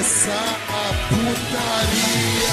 começar a putaria.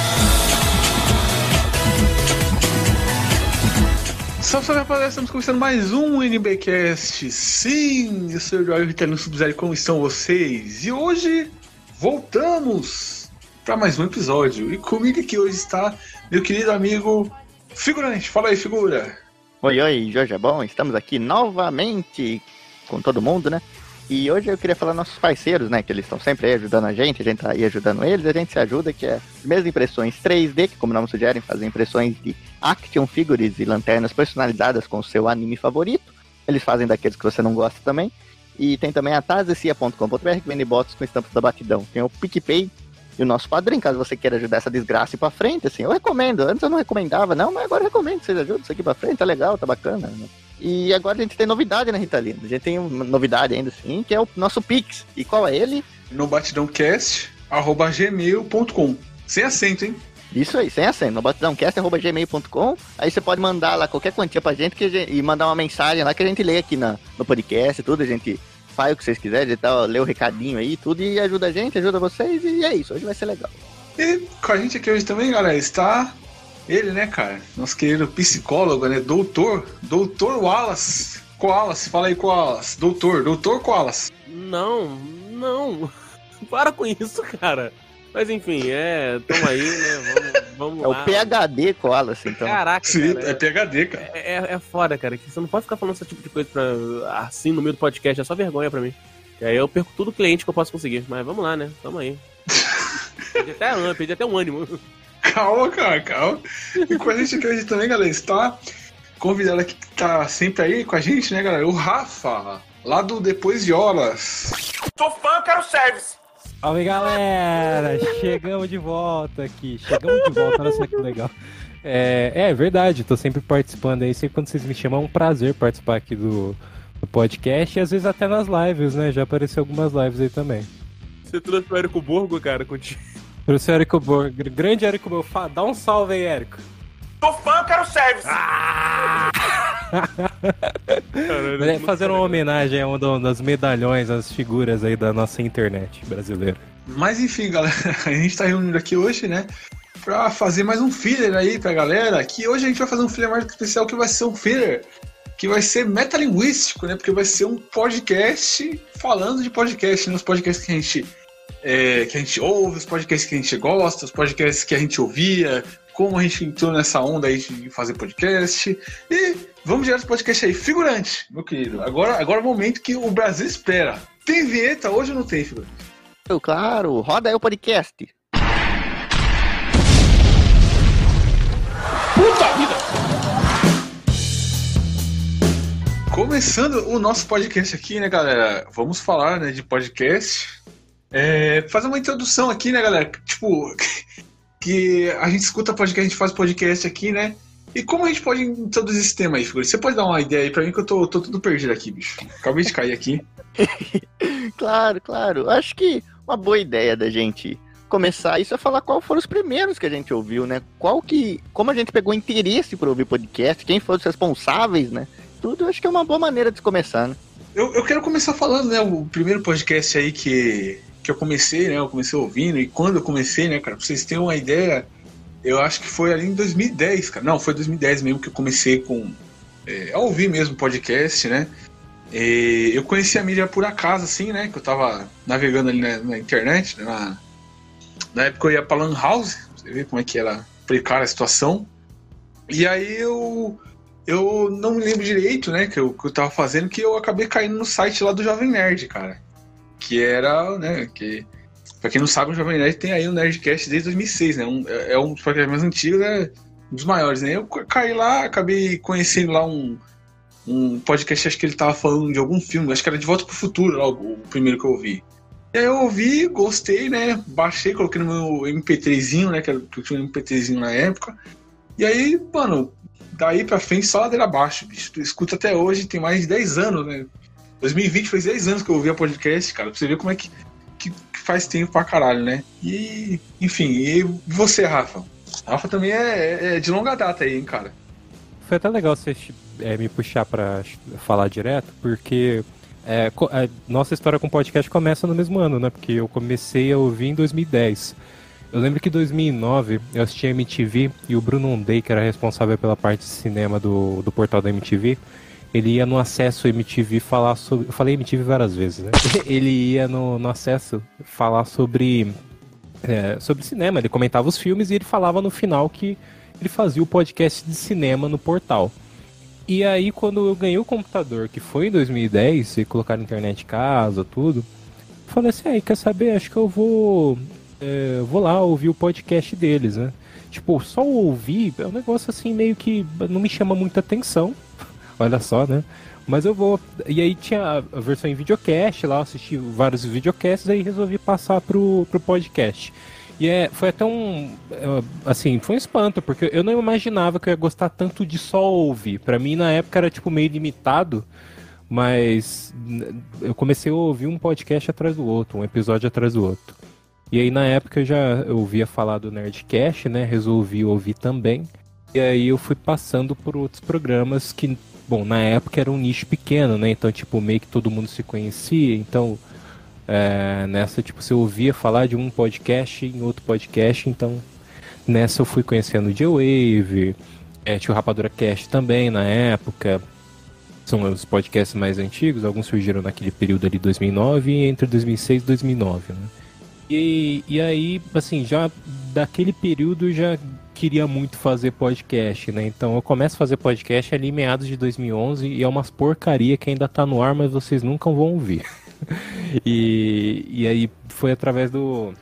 Salve, salve rapaziada, estamos começando mais um NBcast. Sim, eu sou o Jorge Vitalino Sub-Zero, como estão vocês? E hoje voltamos para mais um episódio. E comigo aqui hoje está meu querido amigo Figurante. Fala aí, figura. Oi, oi, Jorge é bom? Estamos aqui novamente com todo mundo, né? E hoje eu queria falar nossos parceiros, né? Que eles estão sempre aí ajudando a gente, a gente tá aí ajudando eles, a gente se ajuda, que é mesmo impressões 3D, que como o nome sugere, fazem impressões de action figures e lanternas personalizadas com o seu anime favorito. Eles fazem daqueles que você não gosta também. E tem também a tazecia.com.br que vende bots com estampas da batidão. Tem o PicPay e o nosso padrinho, caso você queira ajudar essa desgraça ir pra frente, assim, eu recomendo. Antes eu não recomendava, não, mas agora eu recomendo que vocês ajudem isso aqui pra frente, tá legal, tá bacana. Né? E agora a gente tem novidade, né, Ritalino? A gente tem uma novidade ainda assim, que é o nosso Pix. E qual é ele? No batidãocast.gmail.com Sem acento, hein? Isso aí, sem acento, no batidãocast.gmail.com. Aí você pode mandar lá qualquer quantia pra gente, que gente, e mandar uma mensagem lá que a gente lê aqui na, no podcast, tudo, a gente faz o que vocês quiserem, e tal, lê o recadinho aí, tudo, e ajuda a gente, ajuda vocês, e é isso, hoje vai ser legal. E com a gente aqui hoje também, galera, está ele, né, cara? Nosso querido psicólogo, né? Doutor, doutor Wallace. Koalas, fala aí, Koalas. Doutor, doutor Koalas. Não, não. Para com isso, cara. Mas enfim, é. Tamo aí, né? Vamos, vamos É lá. o PHD Koalas, então. Caraca, Sim, cara, é PHD, cara. é, é, é foda, cara. Que você não pode ficar falando esse tipo de coisa pra, assim no meio do podcast. É só vergonha pra mim. E aí eu perco todo cliente que eu posso conseguir. Mas vamos lá, né? Tamo aí. Perdi até, perdi até um ânimo. Calma, cara, calma. E com a gente aqui hoje também, galera, está convidado aqui que tá sempre aí com a gente, né, galera? O Rafa, lá do Depois de Horas. Sou fã, quero service. Salve galera! Chegamos de volta aqui. Chegamos de volta, olha só que legal. É, é verdade, tô sempre participando aí. Sempre quando vocês me chamam, é um prazer participar aqui do, do podcast e às vezes até nas lives, né? Já apareceu algumas lives aí também. Você trouxe o Érico Borgo, cara, contigo. Trouxe o Érico Borg, grande Érico. Fa- Dá um salve aí, Érico. Sou fã, quero service. Caralho, É, fazendo uma homenagem a uma das medalhões, as figuras aí da nossa internet brasileira. Mas enfim, galera, a gente tá reunido aqui hoje, né? Pra fazer mais um filler aí pra galera. Que hoje a gente vai fazer um filler mais especial que vai ser um filler que vai ser metalinguístico, né? Porque vai ser um podcast falando de podcast, né? Os podcasts que a gente, é, que a gente ouve, os podcasts que a gente gosta, os podcasts que a gente ouvia, como a gente entrou nessa onda aí de fazer podcast. E vamos direto pro podcast aí. Figurante, meu querido. Agora, agora é o momento que o Brasil espera. Tem vinheta hoje ou não tem, figurante? Eu, Claro, roda aí o podcast. Começando o nosso podcast aqui, né, galera? Vamos falar né, de podcast. É, fazer uma introdução aqui, né, galera? Tipo, que a gente escuta podcast, a gente faz podcast aqui, né? E como a gente pode introduzir esse tema aí, figura? Você pode dar uma ideia aí pra mim que eu tô, tô tudo perdido aqui, bicho. Acabei de cair aqui. Claro, claro. Acho que uma boa ideia da gente começar isso é falar qual foram os primeiros que a gente ouviu, né? Qual que. Como a gente pegou interesse por ouvir podcast, quem foram os responsáveis, né? Tudo acho que é uma boa maneira de começar, né? Eu, eu quero começar falando, né? O primeiro podcast aí que, que eu comecei, né? Eu comecei ouvindo, e quando eu comecei, né, cara, pra vocês terem uma ideia, eu acho que foi ali em 2010, cara. Não, foi 2010 mesmo que eu comecei com. É, a ouvir mesmo podcast, né? E eu conheci a mídia por acaso, assim, né? Que eu tava navegando ali na, na internet, né, na, na época eu ia pra Lan House, você vê como é que era precária a situação. E aí eu. Eu não me lembro direito, né, que eu, que eu tava fazendo, que eu acabei caindo no site lá do Jovem Nerd, cara. Que era, né, que. Pra quem não sabe, o Jovem Nerd tem aí o Nerdcast desde 2006, né? Um, é é um dos podcasts mais antigos, né? Um dos maiores, né? Eu caí lá, acabei conhecendo lá um, um podcast, acho que ele tava falando de algum filme, acho que era De Volta pro Futuro, lá, o, primeiro que eu ouvi. E aí eu ouvi, gostei, né? Baixei, coloquei no meu MP3zinho, né? Que eu tinha um MP3zinho na época. E aí, mano, daí pra frente só ladeira abaixo, bicho. Tu escuta até hoje, tem mais de 10 anos, né? 2020 fez 10 anos que eu ouvi a podcast, cara. Pra você ver como é que, que, que faz tempo pra caralho, né? E, enfim, e você, Rafa? Rafa também é, é de longa data aí, hein, cara? Foi até legal você é, me puxar pra falar direto, porque É, a nossa história com podcast começa no mesmo ano, né? Porque eu comecei a ouvir em 2010. Eu lembro que em 2009 eu assisti a MTV e o Bruno Ondey, que era responsável pela parte de cinema do, do portal da MTV, ele ia no acesso MTV falar sobre. Eu falei MTV várias vezes, né? Ele ia no, no acesso falar sobre, é, sobre cinema. Ele comentava os filmes e ele falava no final que ele fazia o podcast de cinema no portal. E aí, quando eu ganhei o computador, que foi em 2010, e colocaram internet em casa, tudo, falei assim, aí, quer saber? Acho que eu vou. é, vou lá ouvir o podcast deles, né? Tipo, só ouvir é um negócio assim meio que não me chama muita atenção. Olha só, né? Mas eu vou. E aí tinha a versão em videocast lá, eu assisti vários videocasts, aí resolvi passar pro, pro podcast. E é, foi até um. é, Assim, foi um espanto, porque eu não imaginava que eu ia gostar tanto de só ouvir. Pra mim, na época, era tipo meio limitado, mas eu comecei a ouvir um podcast atrás do outro, um episódio atrás do outro. E aí, na época, eu já ouvia falar do Nerdcast, né? Resolvi ouvir também. E aí, eu fui passando por outros programas que, bom, na época era um nicho pequeno, né? Então, tipo, meio que todo mundo se conhecia. Então, é, nessa, tipo, você ouvia falar de um podcast em outro podcast, então nessa eu fui conhecendo o J-Wave, é, tinha o Rapadura Cast também na época, são os podcasts mais antigos, alguns surgiram naquele período ali 2009 e entre 2006 e 2009, né? E, e aí, assim, já daquele período já queria muito fazer podcast, né? Então eu começo a fazer podcast ali em meados de 2011 e é umas porcaria que ainda tá no ar, mas vocês nunca vão ouvir. E, e aí foi através do.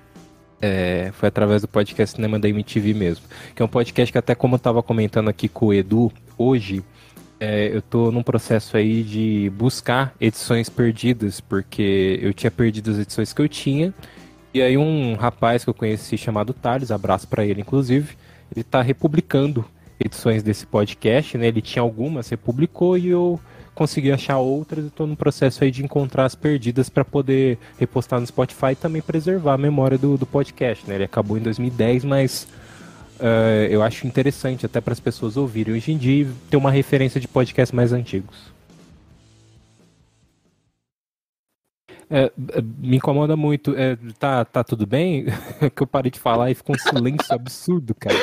é, foi através do podcast Cinema da MTV mesmo. Que é um podcast que até como eu tava comentando aqui com o Edu, hoje é, eu tô num processo aí de buscar edições perdidas, porque eu tinha perdido as edições que eu tinha. E aí um rapaz que eu conheci chamado Thales, abraço pra ele inclusive, ele tá republicando edições desse podcast, né? Ele tinha algumas, republicou e eu consegui achar outras e tô no processo aí de encontrar as perdidas para poder repostar no Spotify e também preservar a memória do, do podcast, né? Ele acabou em 2010, mas eh, eu acho interessante até para as pessoas ouvirem hoje em dia ter uma referência de podcasts mais antigos. É, é, me incomoda muito. É, tá, tá tudo bem? que eu parei de falar e ficou um silêncio absurdo, cara.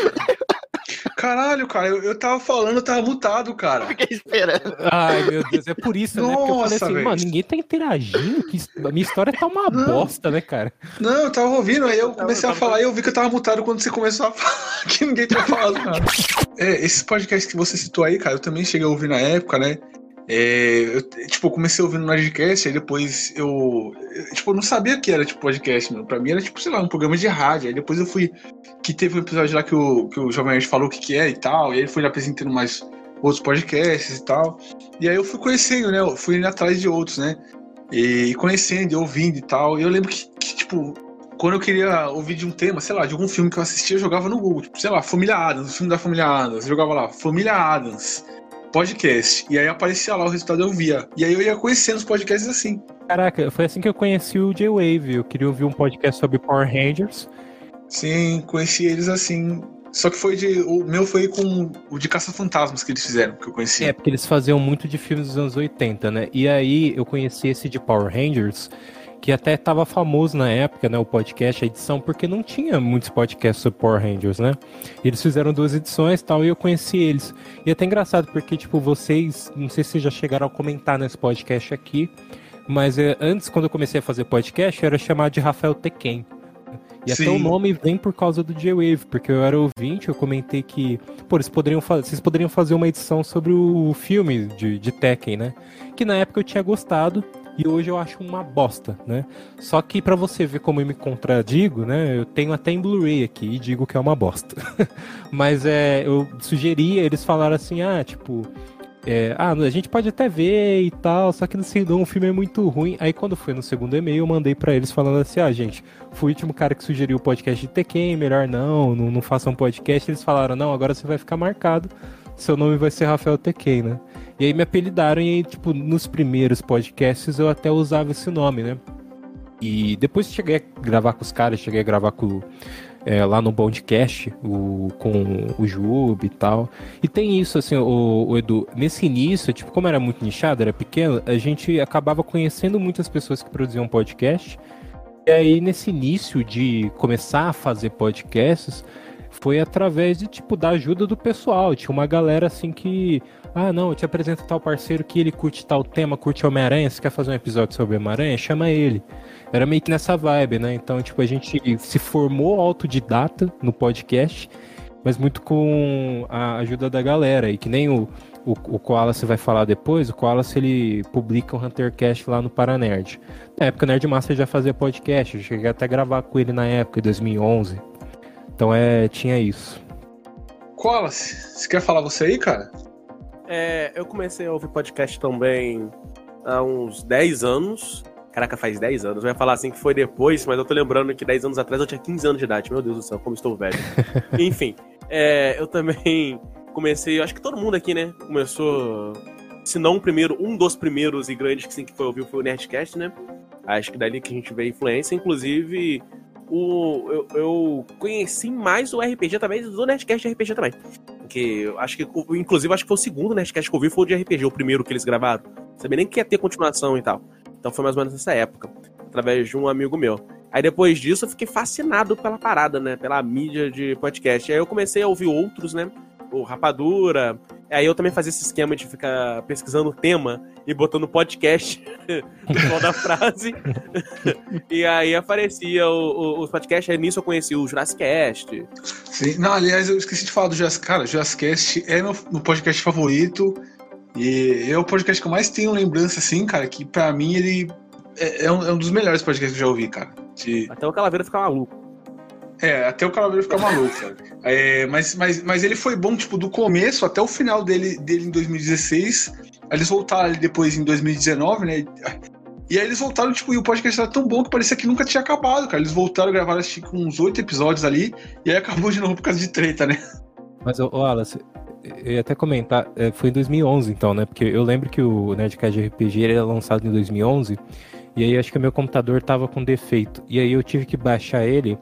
Caralho, cara, eu, eu tava falando, eu tava mutado, cara. Fiquei esperando. Ai, meu Deus, é por isso, né? Porque eu falei Nossa, assim, velho. mano, ninguém tá interagindo, que isso- a minha história tá uma Não. bosta, né, cara? Não, eu tava ouvindo, aí eu comecei a falar e eu vi que eu tava mutado quando você começou a falar que ninguém tinha falado nada. É, esses podcasts que você citou aí, cara, eu também cheguei a ouvir na época, né? É, eu, tipo, comecei ouvindo Nerdcast, aí depois eu, Tipo, eu não sabia que era tipo podcast, meu. Pra mim era tipo, sei lá, um programa de rádio. Aí depois eu fui. Que teve um episódio lá que o, que o Jovem Nerd falou o que, que é e tal. E aí ele foi apresentando mais outros podcasts e tal. E aí eu fui conhecendo, né? Eu fui indo atrás de outros, né? E conhecendo e ouvindo e tal. E eu lembro que, que, tipo, quando eu queria ouvir de um tema, sei lá, de algum filme que eu assistia, eu jogava no Google. Tipo, sei lá, Família Adams, o filme da Família Adams. Eu jogava lá, Família Adams, podcast. E aí aparecia lá o resultado, eu via. E aí eu ia conhecendo os podcasts assim. Caraca, foi assim que eu conheci o J-Wave. Eu queria ouvir um podcast sobre Power Rangers. Sim, conheci eles assim. Só que foi de. O meu foi com o de Caça-Fantasmas que eles fizeram, que eu conheci. É, porque eles faziam muito de filmes dos anos 80, né? E aí eu conheci esse de Power Rangers, que até tava famoso na época, né? O podcast, a edição, porque não tinha muitos podcasts sobre Power Rangers, né? Eles fizeram duas edições e tal, e eu conheci eles. E é até engraçado, porque, tipo, vocês, não sei se vocês já chegaram a comentar nesse podcast aqui, mas é, antes, quando eu comecei a fazer podcast, eu era chamado de Rafael Tequen. E até Sim. o nome vem por causa do J-Wave, porque eu era ouvinte, eu comentei que, pô, eles poderiam fazer, vocês poderiam fazer uma edição sobre o filme de, de Tekken, né? Que na época eu tinha gostado e hoje eu acho uma bosta, né? Só que pra você ver como eu me contradigo, né? Eu tenho até em Blu-ray aqui e digo que é uma bosta. Mas é, eu sugeri, eles falaram assim, ah, tipo, é, ah, a gente pode até ver e tal, só que no segundo o filme é muito ruim. Aí quando foi no segundo e-mail, eu mandei pra eles falando assim, ah, gente, fui o último cara que sugeriu o podcast de Tekken, melhor não, não, não façam um podcast. Eles falaram, não, agora você vai ficar marcado, seu nome vai ser Rafael Tekken, né? E aí me apelidaram e tipo, nos primeiros podcasts eu até usava esse nome, né? E depois cheguei a gravar com os caras, cheguei a gravar com, é, lá no podcast, o, com o Jube e tal. E tem isso, assim, o, o, Edu, nesse início, tipo, como era muito nichado, era pequeno, a gente acabava conhecendo muitas pessoas que produziam podcast. E aí, nesse início de começar a fazer podcasts, foi através de, tipo, da ajuda do pessoal. Tinha uma galera, assim, que... Ah, não, eu te apresento tal parceiro que ele curte tal tema, curte Homem-Aranha, você quer fazer um episódio sobre Homem-Aranha? Chama ele. Era meio que nessa vibe, né? Então, tipo, a gente se formou autodidata no podcast, mas muito com a ajuda da galera. E que nem o, o, o Koala você vai falar depois, o Koala ele publica um Huntercast lá no Paranerd. Na época, o Nerd Master já fazia podcast, eu cheguei até a gravar com ele na época, em 2011. Então, é, tinha isso. Koala, você quer falar você aí, cara? É, eu comecei a ouvir podcast também há uns 10 anos. Caraca, faz 10 anos. Eu ia falar assim que foi depois, mas eu tô lembrando que 10 anos atrás eu tinha 15 anos de idade. Meu Deus do céu, como estou velho. Enfim, é, eu também comecei, acho que todo mundo aqui, né? Começou, se não o primeiro, um dos primeiros e grandes que, sim, que foi ouvir foi o Nerdcast, né? Acho que dali que a gente vê influência. Inclusive, o, eu, eu conheci mais o RPG através do Nerdcast RPG também. Que acho que, inclusive, acho que foi o segundo Nerdcast que eu vi foi o de RPG, o primeiro que eles gravaram. Sabia nem que ia ter continuação e tal. Então foi mais ou menos nessa época, através de um amigo meu. Aí depois disso eu fiquei fascinado pela parada, né? Pela mídia de podcast. Aí eu comecei a ouvir outros, né? O Rapadura. Aí eu também fazia esse esquema de ficar pesquisando o tema e botando podcast no final da frase. e aí aparecia o, o, os podcasts. Aí nisso eu conheci o Jurassic Cast. Sim, não, aliás, eu esqueci de falar do Jurassic. Cara, o Jurassic Cast é meu, meu podcast favorito. E é o podcast que eu mais tenho lembrança, assim, cara, que pra mim ele é, é, um, é um, dos melhores podcasts que eu já ouvi, cara. De... Até o Calaveira ficar maluco. É, até o Calaveira ficar maluco, cara. É, mas, mas, mas ele foi bom, tipo, do começo até o final dele, dele em 2016. Aí eles voltaram ali depois em 2019, né? E aí eles voltaram, tipo, e o podcast era tão bom que parecia que nunca tinha acabado, cara. Eles voltaram, gravaram acho que uns oito episódios ali, e aí acabou de novo por causa de treta, né? Mas, ô, Wallace, eu ia até comentar, é, foi em 2011 então, né? Porque eu lembro que o Nerdcast RPG era lançado em 2011 e aí acho que o meu computador tava com defeito. E aí eu tive que baixar ele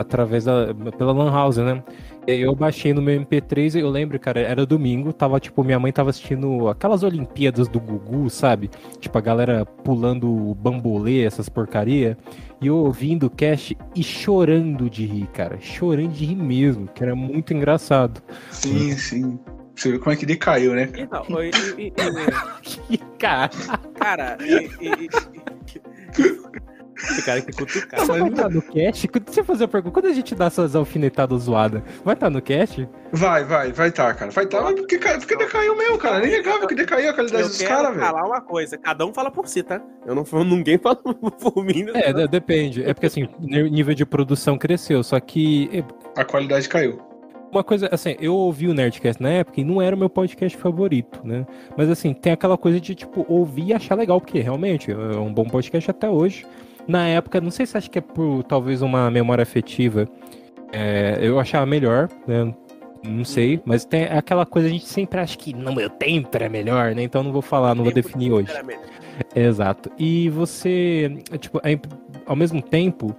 através da pela Lan House, né? E aí eu baixei no meu MP3 e eu lembro, cara, era domingo, tava tipo, minha mãe tava assistindo aquelas Olimpíadas do Gugu, sabe? Tipo, a galera pulando bambolê, essas porcaria. E eu ouvindo o cast e chorando de rir, cara. Chorando de rir mesmo, que era muito engraçado. Sim, sim. Você viu como é que decaiu, né? Então, e, e, que e, cara. cara, esse cara que cutucar. Vai estar no cast? Deixa eu fazer uma pergunta. Quando a gente dá essas alfinetadas zoadas, vai estar no cast? Vai, vai, vai estar, tá, cara. Vai estar, tá, mas porque, porque decaiu mesmo, cara. Nem legal que decaiu a qualidade eu dos caras, velho. falar uma coisa, cada um fala por si, tá? Eu não ninguém fala por mim. Né? É, depende. É porque assim, nível de produção cresceu, só que. A qualidade caiu. Uma coisa, assim, eu ouvi o Nerdcast na época e não era o meu podcast favorito, né? Mas assim, tem aquela coisa de, tipo, ouvir e achar legal, porque realmente é um bom podcast até hoje. Na época, não sei se acho que é por talvez uma memória afetiva, é, eu achava melhor, né? Não sei, mas tem aquela coisa, a gente sempre acha que no meu tempo era melhor, né? Então não vou falar, não vou definir hoje. Exato. E você, tipo, ao mesmo tempo,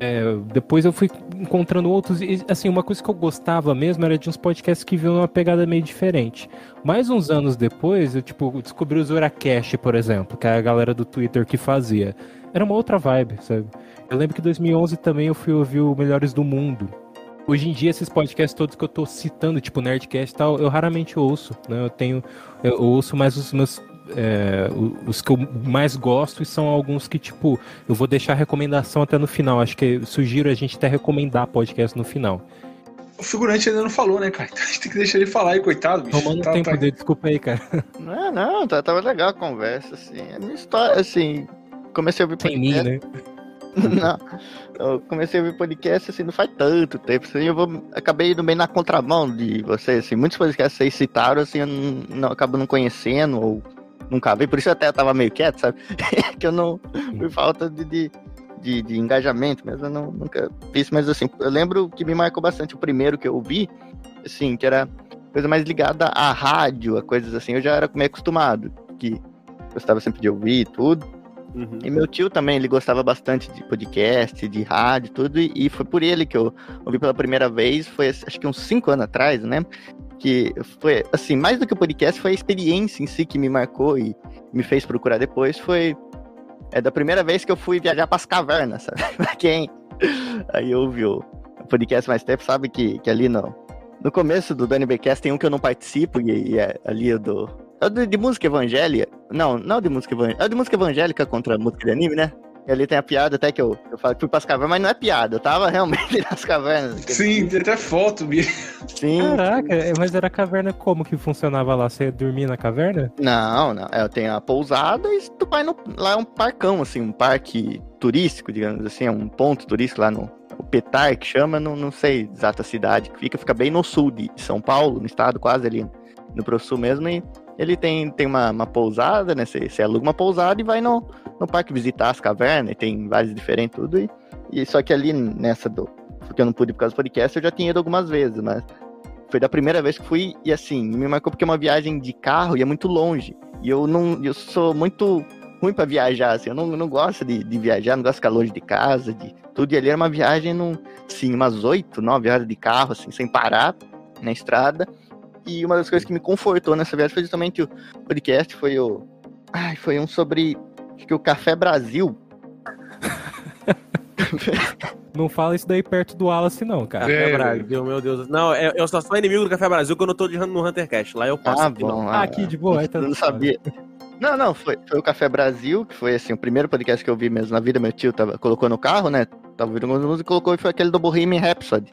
é, depois eu fui encontrando outros. E, assim, uma coisa que eu gostava mesmo era de uns podcasts que vinham uma pegada meio diferente. Mais uns anos depois, eu tipo, descobri o Zoracast, por exemplo, que é a galera do Twitter que fazia. Era uma outra vibe, sabe? Eu lembro que em 2011 também eu fui ouvir o Melhores do Mundo. Hoje em dia, esses podcasts todos que eu tô citando, tipo Nerdcast e tal, eu raramente ouço, né? Eu tenho. Eu ouço mais os meus é, os que eu mais gosto e são alguns que, tipo, eu vou deixar recomendação até no final. Acho que sugiro a gente até recomendar podcast no final. O figurante ainda não falou, né, cara? Então a gente tem que deixar ele falar aí, coitado, bicho. Tomando tá, tempo tá... dele, desculpa aí, cara. Não, não, tá, tava legal a conversa, assim. A minha história, assim, comecei a ouvir podcast. Sem mim, né? não, eu comecei a ouvir podcast, assim, não faz tanto tempo, assim, eu vou, acabei indo bem na contramão de vocês, assim, muitos podcasts vocês citaram, assim, eu não, não acabo não conhecendo, ou nunca vi, por isso eu até tava meio quieto, sabe? que eu não. Por falta de, de, de, de engajamento, mas eu não, nunca fiz. Mas assim, eu lembro que me marcou bastante o primeiro que eu vi, assim, que era coisa mais ligada à rádio, a coisas assim, eu já era meio acostumado, que gostava sempre de ouvir e tudo. Uhum. E meu tio também, ele gostava bastante de podcast, de rádio, tudo, e, foi por ele que eu ouvi pela primeira vez, foi acho que uns cinco anos atrás, né? Que foi, assim, mais do que o podcast, foi a experiência em si que me marcou e me fez procurar depois, foi é da primeira vez que eu fui viajar para as cavernas, sabe? pra quem aí ouve o podcast mais tempo, sabe que, que ali no, no começo do Dani Becast tem um que eu não participo, e, e é ali do é de, de música evangélica. Não, não de música evangélica. É de música evangélica contra música de anime, né? E ali tem a piada até que eu, eu falo que fui pras cavernas, mas não é piada, eu tava realmente nas cavernas. Sim, tem até foto, Bia. Sim. Caraca, é, mas era caverna como que funcionava lá? Você dormia na caverna? Não, não. É, tem a pousada e tu vai no. Lá é um parcão, assim, um parque turístico, digamos assim, é um ponto turístico lá no. O Petar, que chama, não, não sei exata cidade que fica, fica bem no sul de São Paulo, no estado, quase ali no Pro Sul mesmo, e ele tem, tem uma, uma pousada, né? Você, você aluga uma pousada e vai no, no parque visitar as cavernas, e tem vários diferentes tudo. E, e só que ali nessa do. Porque eu não pude por causa do podcast, eu já tinha ido algumas vezes, mas foi da primeira vez que fui, e assim, me marcou porque é uma viagem de carro e é muito longe. E eu não. Eu sou muito ruim para viajar, assim, eu não, não gosto de, de viajar, não gosto de ficar longe de casa, de tudo. E ali era uma viagem, num, sim, umas oito, nove horas de carro, assim, sem parar na estrada. E uma das coisas que me confortou nessa viagem foi justamente o podcast, foi o. Ai, foi um sobre. Acho que o Café Brasil. Não fala isso daí perto do Wallace, não, cara. Café É, Brasil, meu Deus. Não, é- eu só sou inimigo do Café Brasil quando eu tô de- no Huntercast. Lá eu posso. Ah, aqui não. bom. Ah, aqui de boa, aí tá Eu não sabia. Não, não, foi, foi o Café Brasil, que foi assim, o primeiro podcast que eu vi mesmo na vida. Meu tio tava, colocou no carro, né? Tava ouvindo algumas músicas e colocou e foi aquele do Bohemian Rhapsody.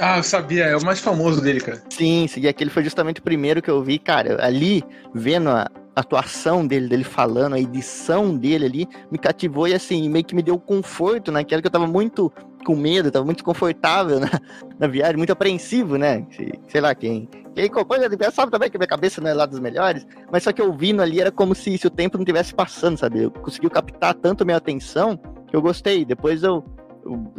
Ah, eu sabia, é o mais famoso dele, cara. Sim, sim, e aquele foi justamente o primeiro que eu vi, cara, ali, vendo a atuação dele, dele falando, a edição dele ali, me cativou e assim, meio que me deu conforto naquela que eu tava muito com medo, tava muito desconfortável na, na viagem, muito apreensivo, né? Se- Sei lá, quem, quem acompanha sabe também que minha cabeça não é lá dos melhores, mas só que ouvindo ali era como se, se o tempo não tivesse passando, sabe? Eu consegui captar tanto minha atenção que eu gostei. Depois eu, eu,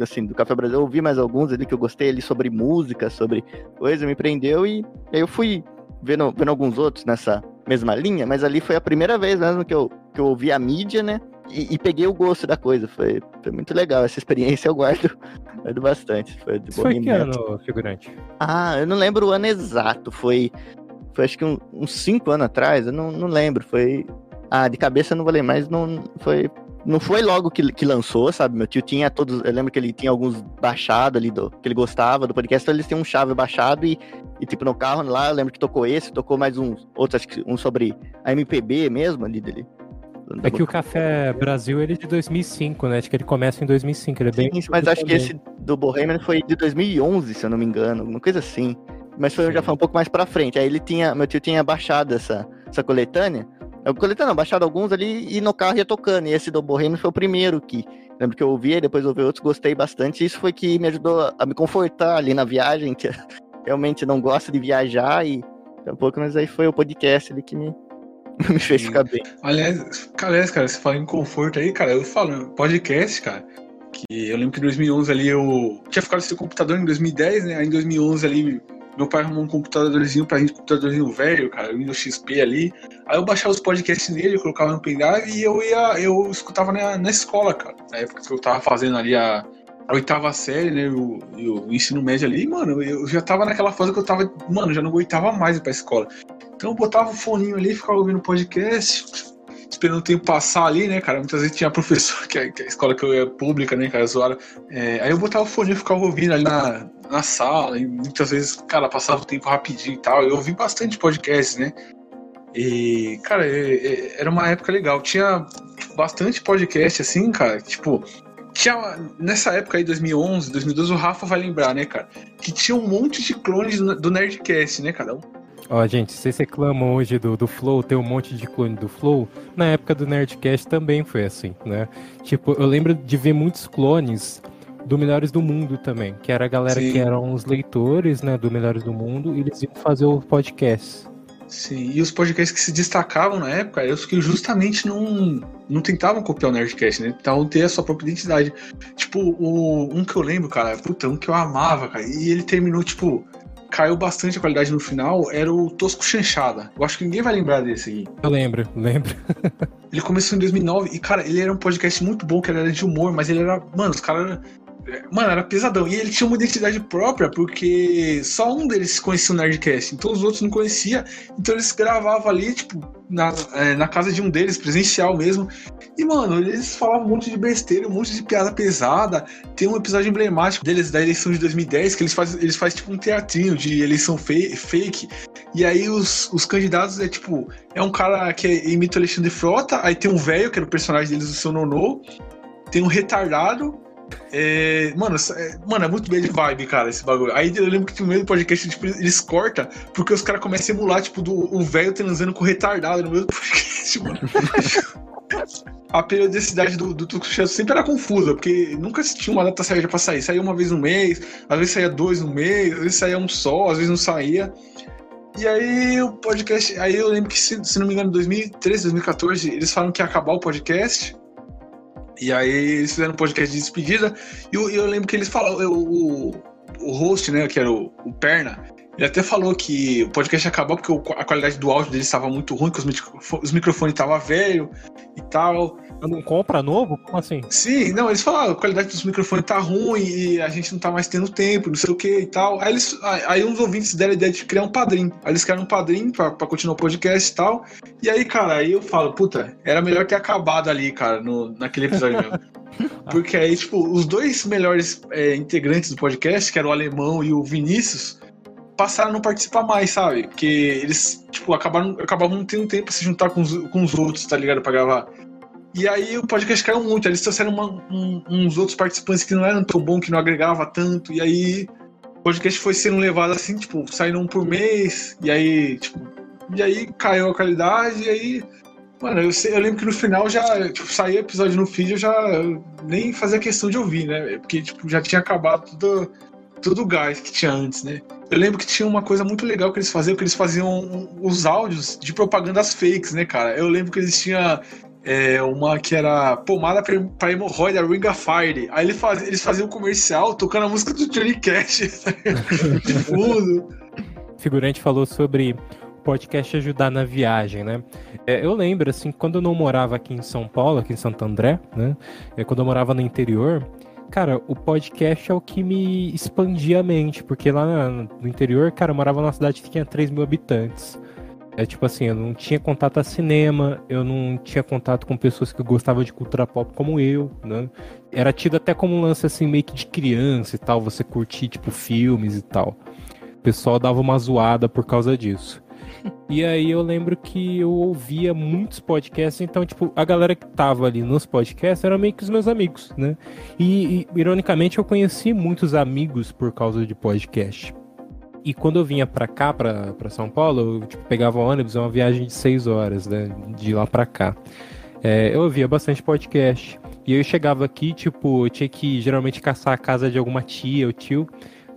assim, do Café Brasil eu ouvi mais alguns ali que eu gostei ali sobre música, sobre coisa, me prendeu e aí eu fui vendo, vendo alguns outros nessa mesma linha, mas ali foi a primeira vez mesmo que eu, que eu ouvi a mídia, né? E, e peguei o gosto da coisa. Foi, foi muito legal. Essa experiência eu guardo, guardo bastante. Foi, de Isso foi que ano, figurante? ah, eu não lembro o ano exato. Foi, foi acho que um- uns cinco anos atrás. Eu não, não lembro. Foi. Ah, de cabeça eu não vou lembrar, mas não foi. Não foi logo que, que lançou, sabe? Meu tio tinha todos. Eu lembro que ele tinha alguns baixados ali do que ele gostava do podcast, então eles tinham um chave baixado e, e tipo no carro lá, eu lembro que tocou esse, tocou mais uns outros, acho que um sobre a MPB mesmo ali dele. É que o Café Brasil ele é de 2005, né? Acho que ele começa em 2005. Ele é bem. Sim, mas acho que esse do Bohemian foi de 2011, se eu não me engano, uma coisa assim. Mas foi, já foi um pouco mais pra frente. Aí ele tinha, meu tio tinha baixado essa, essa coletânea. Eu coletânea, não, baixado alguns ali e no carro ia tocando. E esse do Bohemian foi o primeiro que. Lembro que eu ouvi, depois ouvi outros, gostei bastante. Isso foi que me ajudou a me confortar ali na viagem, que realmente não gosto de viajar e um pouco, mas aí foi o podcast ali que me, me fez ficar bem. Aliás, aliás, cara, você fala em conforto aí, cara, eu falo, podcast, cara, que eu lembro que em 2011 ali eu tinha ficado sem computador em 2010, né? Aí em 2011 ali meu pai arrumou um computadorzinho pra gente, um computadorzinho velho, cara, Windows XP ali. Aí eu baixava os podcasts nele, eu colocava no pendrive e eu ia, eu escutava na, na escola, cara. Na época que eu tava fazendo ali a, a oitava série, né? O, o ensino médio ali, mano, eu já tava naquela fase que eu tava, mano, já não aguentava mais ir pra escola. Então eu botava o foninho ali, ficava ouvindo podcast, esperando o tempo passar ali, né, cara? Muitas vezes tinha professor, que a, escola que eu ia pública, né, cara, zoada. É, aí eu botava o fone e ficava ouvindo ali na, na sala, e muitas vezes, cara, passava o tempo rapidinho e tal. Eu ouvi bastante podcasts, né? E, cara, é- é- era uma época legal. Tinha bastante podcast, assim, cara, tipo. Tinha, nessa época aí, 2011, 2012, o Rafa vai lembrar, né, cara? Que tinha um monte de clones do Nerdcast, né, cara? Ó, gente, vocês reclamam hoje do, do Flow, tem um monte de clone do Flow. Na época do Nerdcast também foi assim, né? Tipo, eu lembro de ver muitos clones do Melhores do Mundo também, que era a galera Sim. que eram os leitores, né, do Melhores do Mundo, e eles iam fazer o podcast. Sim, e os podcasts que se destacavam na época eram os que justamente não, não tentavam copiar o Nerdcast, né? Tentavam ter a sua própria identidade. Tipo, o, um que eu lembro, cara, puta, um que eu amava, cara, e ele terminou, tipo, caiu bastante a qualidade no final era o Tosco Chanchada. Eu acho que ninguém vai lembrar desse aqui. Eu lembro, lembro. Ele começou em 2009 e, cara, ele era um podcast muito bom, que era de humor, mas ele era. Mano, os caras. Mano, era pesadão. E ele tinha uma identidade própria, porque só um deles conhecia o Nerdcast, então os outros não conhecia. Então eles gravavam ali, tipo, na, é, na casa de um deles, presencial mesmo. E, mano, eles falavam um monte de besteira, um monte de piada pesada. Tem um episódio emblemático deles da eleição de 2010, que eles fazem eles faz, tipo um teatrinho de eleição fake. E aí os, os candidatos é tipo, é um cara que imita o Alexandre Frota, aí tem um velho, que era o personagem deles, o seu Nonô, tem um retardado. É, mano, é, mano, é muito bem de vibe, cara, esse bagulho. Aí eu lembro que tem um meio do podcast, tipo, eles cortam, porque os caras começam a emular, tipo, do, o velho transando com o retardado no meio do podcast, mano. a periodicidade do, do Tuxedo sempre era confusa, porque nunca tinha uma data certa pra sair. Saía uma vez no mês, às vezes saía dois no mês, às vezes saía um só, às vezes não saía. E aí o podcast. Aí eu lembro que, se, se não me engano, em 2013, 2014, eles falaram que ia acabar o podcast. E aí eles fizeram um podcast de despedida. E eu, eu lembro que eles falaram. O, o host, né, que era o, o Perna, ele até falou que o podcast acabou porque a qualidade do áudio dele estava muito ruim, que os, microfone, os microfones estavam velho e tal. Não compra novo? Como assim? Sim, não, eles falaram, a qualidade dos microfones tá ruim e a gente não tá mais tendo tempo, não sei o que e tal. Aí, eles, aí uns ouvintes deram a ideia de criar um padrinho. Aí eles criaram um padrinho pra, pra continuar o podcast e tal. E aí, cara, aí eu falo, puta, era melhor ter acabado ali, cara, no, naquele episódio mesmo. Porque aí, tipo, os dois melhores é, integrantes do podcast, que era o Alemão e o Vinícius, passaram a não participar mais, sabe? Porque eles, tipo, acabaram, acabavam não tendo tempo pra se juntar com os, com os outros, tá ligado? Pra gravar. E aí o podcast caiu muito, eles trouxeram uma, um, uns outros participantes que não eram tão bons, que não agregava tanto, e aí o podcast foi sendo levado assim, tipo, saindo um por mês, e aí, tipo, e aí caiu a qualidade, e aí. Mano, eu, sei, eu lembro que no final já, tipo, saía episódio no feed, eu já nem fazia questão de ouvir, né? Porque, tipo, já tinha acabado tudo, todo o gás que tinha antes, né? Eu lembro que tinha uma coisa muito legal que eles faziam, que eles faziam os áudios de propagandas fakes, né, cara? Eu lembro que eles tinham é, uma que era pomada pra hemorroida, Ring of Fire. Aí eles faziam, eles faziam um comercial tocando a música do Johnny Cash de fundo. O figurante falou sobre podcast ajudar na viagem, né? É, eu lembro, assim, quando eu não morava aqui em São Paulo, aqui em Santo André, né? É, quando eu morava no interior, cara, o podcast é o que me expandia a mente, porque lá no interior, cara, eu morava numa cidade que tinha 3 mil habitantes. É tipo assim, eu não tinha contato a cinema, eu não tinha contato com pessoas que gostavam de cultura pop como eu, né? Era tido até como um lance assim, meio que de criança e tal, você curtir, tipo, filmes e tal. O pessoal dava uma zoada por causa disso. E aí eu lembro que eu ouvia muitos podcasts, então, tipo, a galera que tava ali nos podcasts eram meio que os meus amigos, né? E, e ironicamente, eu conheci muitos amigos por causa de podcast. E quando eu vinha para cá, para São Paulo, eu tipo, pegava o ônibus, é uma viagem de seis horas, né? De lá para cá. É, eu ouvia bastante podcast. E eu chegava aqui, tipo, eu tinha que geralmente caçar a casa de alguma tia ou tio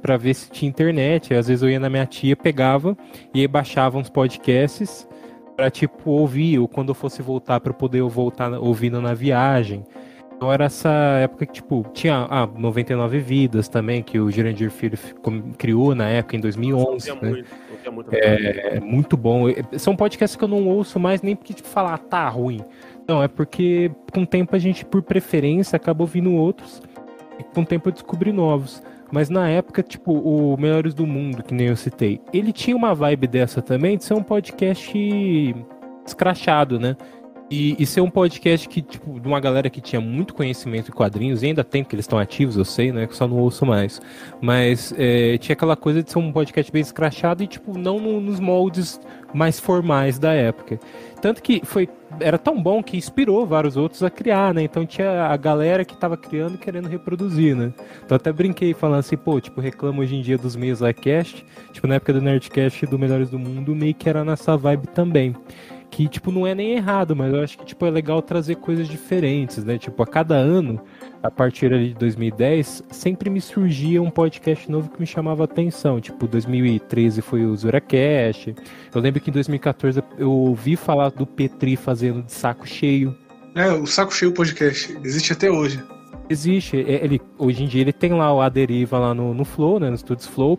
para ver se tinha internet. Às vezes eu ia na minha tia, pegava e aí baixava uns podcasts para tipo ouvir ou quando eu fosse voltar para poder voltar ouvindo na viagem. Então era essa época que, tipo, tinha ah, 99 Vidas também, que o Jurandir Filho criou na época, em 2011. né? muito, muito é, é, muito bom. São podcasts que eu não ouço mais nem porque, tipo, falar, ah, tá ruim. Não, é porque com o tempo a gente, por preferência, acaba ouvindo outros e com o tempo eu descobri novos. Mas na época, tipo, o Melhores do Mundo, que nem eu citei, ele tinha uma vibe dessa também, de ser um podcast escrachado, né? E, e ser um podcast que, tipo, de uma galera que tinha muito conhecimento em quadrinhos, e ainda tem, porque eles estão ativos, eu sei, né? Que só não ouço mais. Mas é, tinha aquela coisa de ser um podcast bem escrachado e, tipo, não no, nos moldes mais formais da época. Tanto que foi era tão bom que inspirou vários outros a criar, né? Então tinha a galera que tava criando querendo reproduzir, né? Então até brinquei falando assim, pô, tipo, reclamo hoje em dia dos meios Livecast, tipo, na época do Nerdcast e do Melhores do Mundo, meio que era nessa vibe também que, tipo, não é nem errado, mas eu acho que, tipo, é legal trazer coisas diferentes, né? Tipo, a cada ano, a partir ali de 2010, sempre me surgia um podcast novo que me chamava atenção. Tipo, 2013 foi o Zuracast. Eu lembro que em 2014 eu ouvi falar do Petri fazendo de saco cheio. É, o Saco Cheio Podcast. Existe até hoje. Existe. É, ele, hoje em dia ele tem lá o A Deriva lá no, no Flow, né? No Studios Flow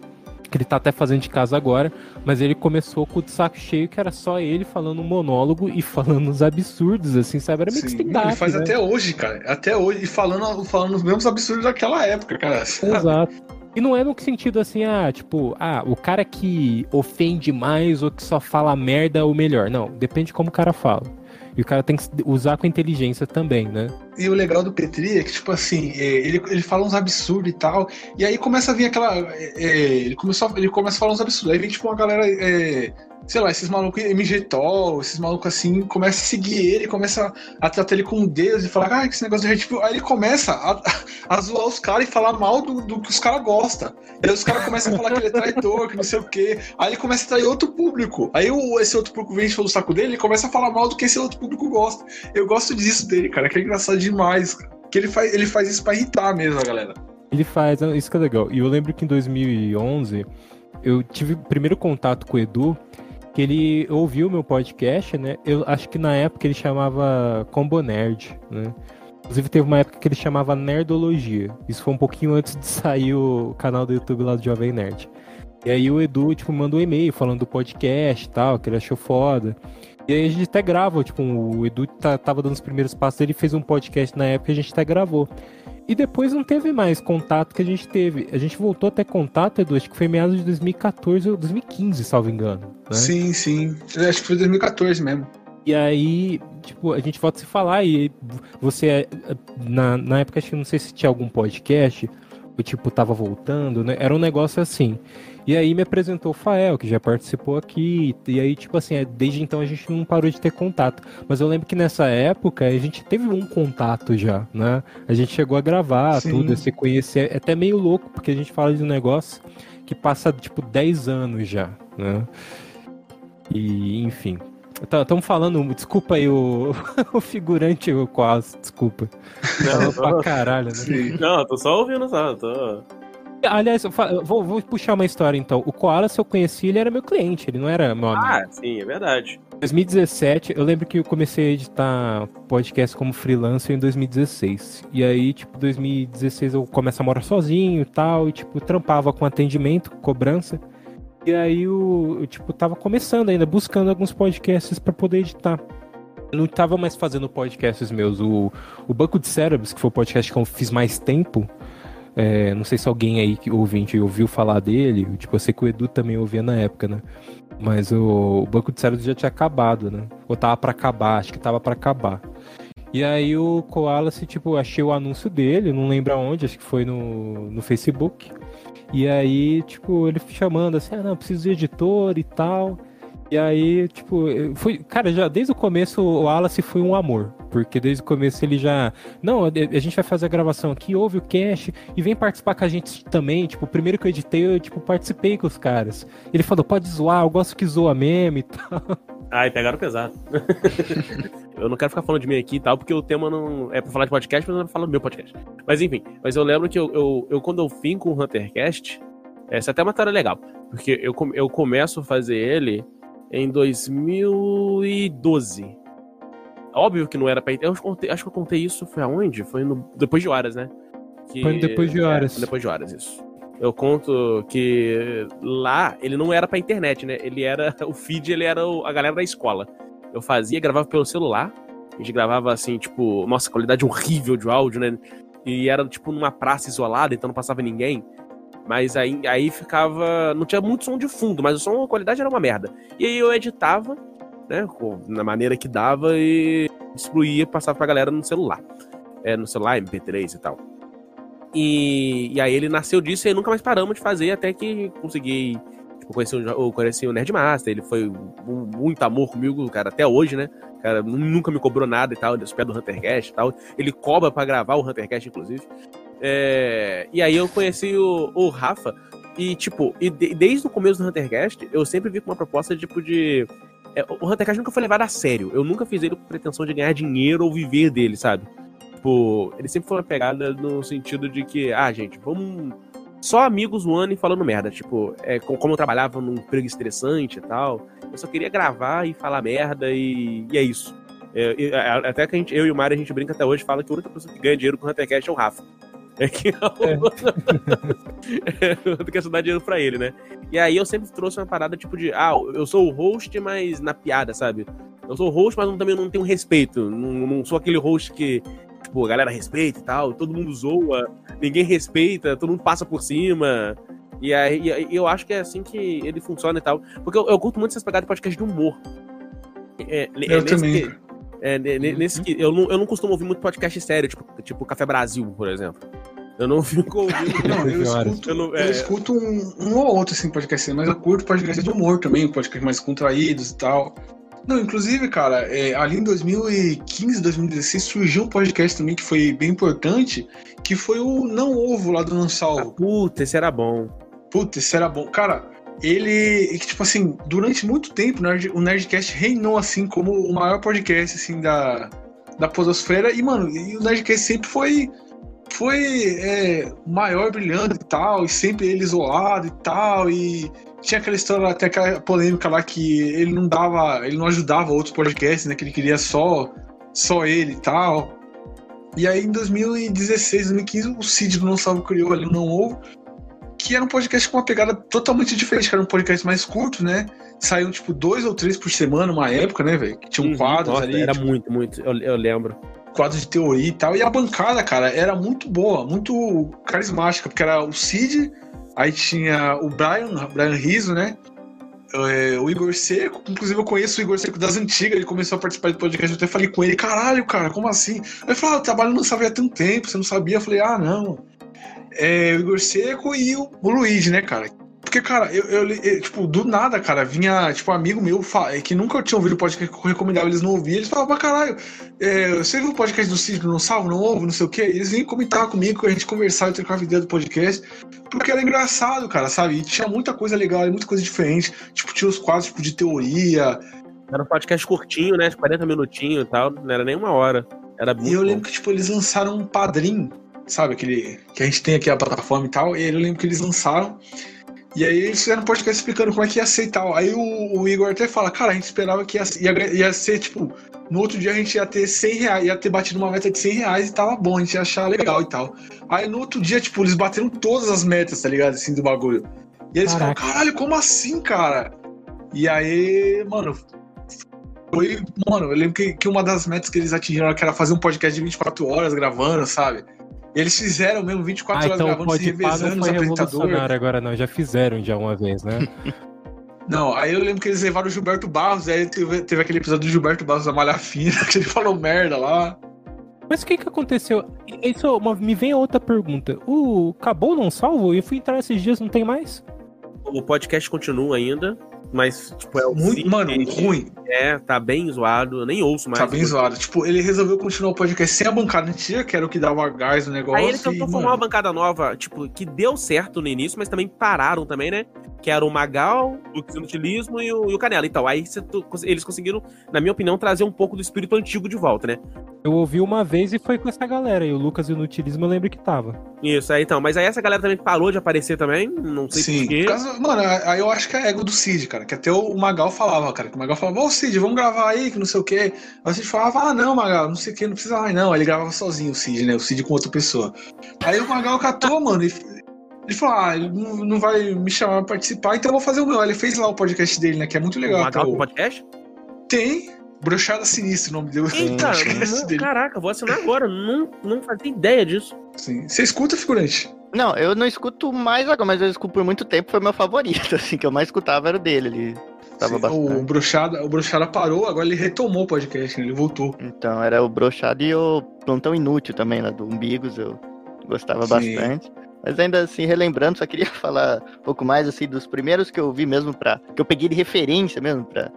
que ele tá até fazendo de casa agora, mas ele começou com o saco cheio que era só ele falando um monólogo e falando uns absurdos, assim, sabe? Era meio que Sim, stand-up, ele faz né? até hoje, cara. Até hoje. E falando, falando os mesmos absurdos daquela época, cara. sabe? Exato. E não é no sentido assim, ah, tipo, ah, o cara que ofende mais ou que só fala merda é o melhor. Não, depende de como o cara fala. E o cara tem que usar com inteligência também, né? E o legal do Petri é que, tipo assim, é, ele, ele fala uns absurdos e tal. E aí começa a vir aquela. é, é, ele, começou, ele começa a falar uns absurdos. Aí vem, tipo, uma galera. é, sei lá, esses malucos MG Tol, esses malucos assim, começa a seguir ele, começa a tratar ele como um deus e falar, ah, que esse negócio de tipo. Aí ele começa a, a zoar os caras e falar mal do, do que os caras gostam. E aí os caras começam a falar que ele é traidor, que não sei o quê. Aí ele começa a trair outro público. Aí o, esse outro público vem encher o saco dele e começa a falar mal do que esse outro público gosta. Eu gosto disso dele, cara, que é engraçado demais. Que ele faz, ele faz isso pra irritar mesmo a galera. Ele faz, é, isso que é legal. E eu lembro que em 2011 eu tive primeiro contato com o Edu, que ele ouviu meu podcast, né? Eu acho que na época ele chamava Combo Nerd, né? Inclusive teve uma época que ele chamava Nerdologia. Isso foi um pouquinho antes de sair o canal do YouTube lá do Jovem Nerd. E aí o Edu, tipo, mandou um e-mail falando do podcast e tal, que ele achou foda. E aí a gente até grava, tipo, o Edu tá- tava dando os primeiros passos, ele fez um podcast na época e a gente até gravou. E depois não teve mais contato que a gente teve. A gente voltou a ter contato, Edu, acho que foi meados de 2014 ou 2015, salvo engano. Né? Sim, sim. Eu acho que foi 2014 mesmo. E aí, tipo, a gente volta a se falar e você, na, na época, acho que não sei se tinha algum podcast, tipo, tava voltando, né? Era um negócio assim. E aí me apresentou o Fael, que já participou aqui, e aí, tipo assim, é, desde então a gente não parou de ter contato. Mas eu lembro que nessa época a gente teve um contato já, né? A gente chegou a gravar Sim. tudo, a se conhecer. É até meio louco, porque a gente fala de um negócio que passa, tipo, 10 anos já, né? E, enfim. Estamos falando, desculpa aí o, o figurante, o quase, desculpa. Falou pra caralho, né? Não, eu tô só ouvindo só. Tô... Aliás, eu fa- eu vou, vou puxar uma história então. O Koala, se eu conheci, ele era meu cliente, ele não era meu amigo. Ah, sim, é verdade. Em 2017, eu lembro que eu comecei a editar podcast como freelancer em 2016. E aí, tipo, 2016 eu começo a morar sozinho e tal, e tipo, trampava com atendimento, cobrança. E aí eu, eu, tipo, tava começando ainda, buscando alguns podcasts pra poder editar. Eu não tava mais fazendo podcasts meus. O, o Banco de Cérebros, que foi o podcast que eu fiz mais tempo, é, não sei se alguém aí que ouvinte ouviu falar dele. Tipo, eu sei que o Edu também ouvia na época, né? Mas o, o Banco de Cérebros já tinha acabado, né? Ou tava pra acabar, acho que tava pra acabar. E aí o Koala, se tipo, achei o anúncio dele, não lembro aonde, acho que foi no, no Facebook. E aí, tipo, ele chamando assim, ah, não, preciso de editor e tal. E aí, tipo, fui, cara, já desde o começo o Wallace foi um amor, porque desde o começo ele já, não, a a gente vai fazer a gravação aqui, ouve o cast e vem participar com a gente também, tipo, o primeiro que eu editei, eu, tipo, participei com os caras. Ele falou, pode zoar, eu gosto que zoa meme e tal. Ai, pegaram pesado. eu não quero ficar falando de mim aqui e tal, porque o tema não é pra falar de podcast, mas não é pra falar do meu podcast. Mas enfim, mas eu lembro que eu, eu, eu quando eu vim com o HunterCast, essa é até uma história legal, porque eu, eu começo a fazer ele em 2012. Óbvio que não era pra. Eu contei- acho que eu contei isso, foi aonde? Foi no, depois de horas, né? Que- Foi Depois de Horas. É, depois de horas, isso. Eu conto que lá ele não era pra internet, né? Ele era. O feed, ele era a galera da escola. Eu fazia, gravava pelo celular. A gente gravava assim, tipo, nossa, qualidade horrível de áudio, né? E era tipo numa praça isolada, então não passava ninguém. Mas aí, aí ficava. Não tinha muito som de fundo, mas o som, a qualidade era uma merda. E aí eu editava, né? Na maneira que dava e distribuía, passava pra galera no celular. É, no celular, MP3 e tal. E, e aí ele nasceu disso e nunca mais paramos de fazer até que consegui. Tipo, conheci o, eu conheci o Nerdmaster, ele foi um- muito amor comigo, cara, até hoje, né? Cara, nu- nunca me cobrou nada e tal, dos pés do Huntercast e tal. Ele cobra pra gravar o Huntercast, inclusive. É, e aí eu conheci o, o Rafa, e tipo, e de- desde o começo do Huntercast, eu sempre vi com uma proposta tipo de. é, o Huntercast nunca foi levado a sério. Eu nunca fiz ele com pretensão de ganhar dinheiro ou viver dele, sabe? Tipo, ele sempre foi uma pegada no sentido de que, ah, gente, vamos. Só amigos zoando e falando merda. Tipo, é, co- como eu trabalhava num emprego estressante e tal, eu só queria gravar e falar merda e, e é isso. É, e, a- até que gente, eu e o Mário a gente brinca até hoje, fala que a única pessoa que ganha dinheiro com o Huntercast é o Rafa. É que eu... eu tenho que dar dinheiro pra ele, né? E aí eu sempre trouxe uma parada tipo de, ah, eu sou o host, mas na piada, sabe? Eu sou o host, mas não- também não tenho respeito. Não, não sou aquele host que, tipo, a galera respeita e tal, todo mundo zoa, ninguém respeita, todo mundo passa por cima. E aí e eu acho que é assim que ele funciona e tal. Porque eu, eu curto muito essas pegadas de podcast de humor. É, é Eu nesse também. que- é, ne- nesse que, eu, não, eu não costumo ouvir muito podcast sério, tipo, tipo Café Brasil, por exemplo. Eu não fico ouvindo. Não, eu escuto, Eu não- eu é. escuto um, um ou outro assim, podcast, mas eu curto podcast de humor também, podcast mais contraídos e tal. Não, inclusive, cara, é, ali em 2015, 2016 surgiu um podcast também que foi bem importante, que foi o Não Ovo lá do Não Ah, Salvo. puta, esse era bom. Puta, esse era bom. Cara, ele, tipo assim, durante muito tempo o Nerdcast reinou assim como o maior podcast assim da, da podosfera e, mano, e o Nerdcast sempre foi foi é, maior, brilhando e tal, e sempre ele isolado e tal, e tinha aquela história, até aquela polêmica lá que ele não dava, ele não ajudava outros podcasts, né, que ele queria só, só ele e tal. E aí em 2016, 2015, o Cid do Não Salvo criou ali o Não Ovo, que era um podcast com uma pegada totalmente diferente, que era um podcast mais curto, né? Saiu tipo dois ou três por semana, uma época, né, velho? Que tinha um Uhum, quadros nossa, ali, Era tipo, muito, muito. Eu, eu lembro. Quadro de teoria e tal. E a bancada, cara, era muito boa, muito carismática, porque era o Cid, aí tinha o Brian, Brian Riso, né? É, o Igor Seco, inclusive eu conheço o Igor Seco das antigas, ele começou a participar do podcast, eu até falei com ele, caralho, cara, como assim? Ele falou, ah, trabalho no Savia há tanto tempo, você não sabia? Eu falei, ah, não. É, o Igor Seco e o, o Luigi, né, cara? Porque, cara, eu, eu, eu, tipo, do nada, cara, vinha, tipo, um amigo meu fa- que nunca tinha ouvido o podcast que eu recomendava, eles não ouviam, eles falavam, pra caralho, é, você viu o podcast do Cid, não salvo, não ouve, não sei o quê? Eles vinham comentar comigo, a gente conversava e trocava ideia do podcast, porque era engraçado, cara, sabe? E tinha muita coisa legal, muita coisa diferente, tipo, tinha os quadros, tipo, de teoria, Era um podcast curtinho, né? De 40 minutinhos e tal. Não era nem uma hora. Era E eu bom. lembro que, tipo, eles lançaram um padrinho, sabe? Aquele que a gente tem aqui a plataforma e tal. E aí eu lembro que eles lançaram. E aí eles fizeram um podcast explicando como é que ia ser e tal. Aí o, o Igor até fala, cara, a gente esperava que ia, ia, ia ser, tipo, no outro dia a gente ia ter 100 reais, ia ter batido uma meta de 100 reais e tava bom, a gente ia achar legal e tal. Aí no outro dia, tipo, eles bateram todas as metas, tá ligado? Assim, do bagulho. E eles Caraca. falaram, caralho, como assim, cara? E aí, mano, foi. Mano, eu lembro que, que uma das metas que eles atingiram era fazer um podcast de 24 horas gravando, sabe? E eles fizeram mesmo 24 Ah, horas então gravando, se revezando os apresentadores. agora não, já fizeram já uma vez, né? Não, aí eu lembro que eles levaram o Gilberto Barros, aí teve, teve aquele episódio do Gilberto Barros da Malha Fina, que ele falou merda lá. Mas o que que aconteceu? Isso é uma- me vem outra pergunta. O acabou o não salvo? Eu fui entrar esses dias, não tem mais? O podcast continua ainda, mas, tipo, é o Muito, Cid, mano, ruim. É, tá bem zoado. Eu nem ouço mais. Tá bem zoado. Tipo, ele resolveu continuar o podcast sem a bancada antiga, que era o que dava gás no negócio. Aí ele tentou e, formar uma bancada nova, tipo, que deu certo no início, mas também pararam também, né? Que era o Magal, o Lucas Inutilismo e o, e o Canela. Então, aí cê eles conseguiram, na minha opinião, trazer um pouco do espírito antigo de volta, né? Eu ouvi uma vez e foi com essa galera. E o Lucas e o Nutilismo eu lembro que tava. Isso, aí então. Mas aí essa galera também parou de aparecer também, não sei Sim, porquê. mano, aí eu acho que é ego do Cid, cara. Que até o Magal falava, cara. Que o Magal falava, ô Cid, vamos gravar aí, que não sei o quê. Aí o Cid falava, ah, não, Magal, não sei o quê, não precisa mais, não. Aí ele gravava sozinho o Cid, né? O Cid com outra pessoa. Aí o Magal catou, mano, e ele falou, ah, ele não, vai me chamar pra participar, então eu vou fazer o meu. Ele fez lá o podcast dele, né? Que é muito O legal. Magal até com o- podcast? Tem. Brochada Sinistra, o nome dele. o Eita, não- dele. caraca, vou assinar agora. Não, não fazia ideia disso. Sim. Você escuta, figurante? Não, eu não escuto mais agora, mas eu escuto por muito tempo, foi meu favorito, assim, que eu mais escutava era o dele. Ele tava Sim, bastante. o Brochada, o Brochada parou, agora ele retomou o podcast, né? Ele voltou. Então, era o Brochado e o Plantão Inútil também, lá do Umbigos, eu gostava Sim. bastante. Mas ainda assim, relembrando, só queria falar um pouco mais, assim, dos primeiros que eu vi mesmo pra... que eu peguei de referência mesmo pra,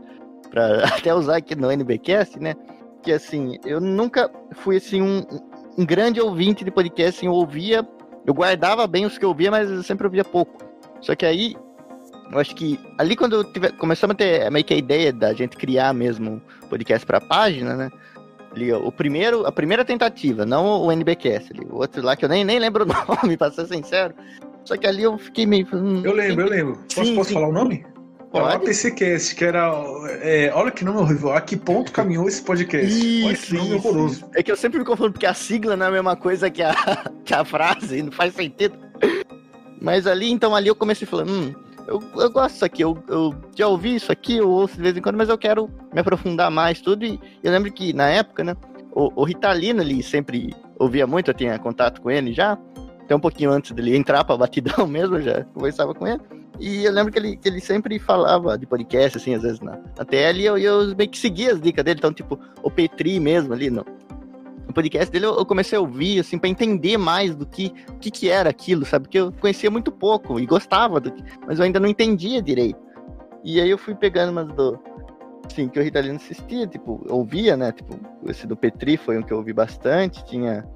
pra até usar aqui no NBcast, né? Que, assim, eu nunca fui, assim, um, um grande ouvinte de podcast, assim, eu ouvia... Eu guardava bem os que eu ouvia, mas eu sempre ouvia pouco. Só que aí, eu acho que ali quando tive, começamos a ter meio que a ideia da gente criar mesmo um podcast pra página, né? Ali, ó, o primeiro, a primeira tentativa, não o NBcast, ali, o outro lá que eu nem, nem lembro o nome, pra ser sincero. Só que ali eu fiquei meio. hum, Eu lembro, eu lembro. Posso, Sim, posso sim. falar o nome? É o Pode. APCcast, que era. é, olha que nome horrível. A que ponto caminhou esse podcast? olha que nome isso, horroroso. isso. É que eu sempre me confundo, porque a sigla não é a mesma coisa que a, que a frase, não faz sentido. Mas ali, então, ali eu comecei falando, hum, eu, eu gosto disso aqui, eu, eu já ouvi isso aqui, eu ouço de vez em quando, mas eu quero me aprofundar mais, tudo. E eu lembro que na época, né, o, o Ritalino ali sempre ouvia muito, eu tinha contato com ele já, até um pouquinho antes dele entrar pra batidão mesmo, eu já conversava com ele. E eu lembro que ele, que ele sempre falava de podcast, assim, às vezes na, na TL, e eu, eu meio que seguia as dicas dele. Então, tipo, o Petri mesmo ali no, no podcast dele, eu, eu comecei a ouvir, assim, pra entender mais do que, o que, que era aquilo, sabe? Porque eu conhecia muito pouco e gostava, do que, mas eu ainda não entendia direito. E aí eu fui pegando umas do. Assim, que o Ritalino assistia, tipo, ouvia, né? Tipo, esse do Petri foi um que eu ouvi bastante. Tinha.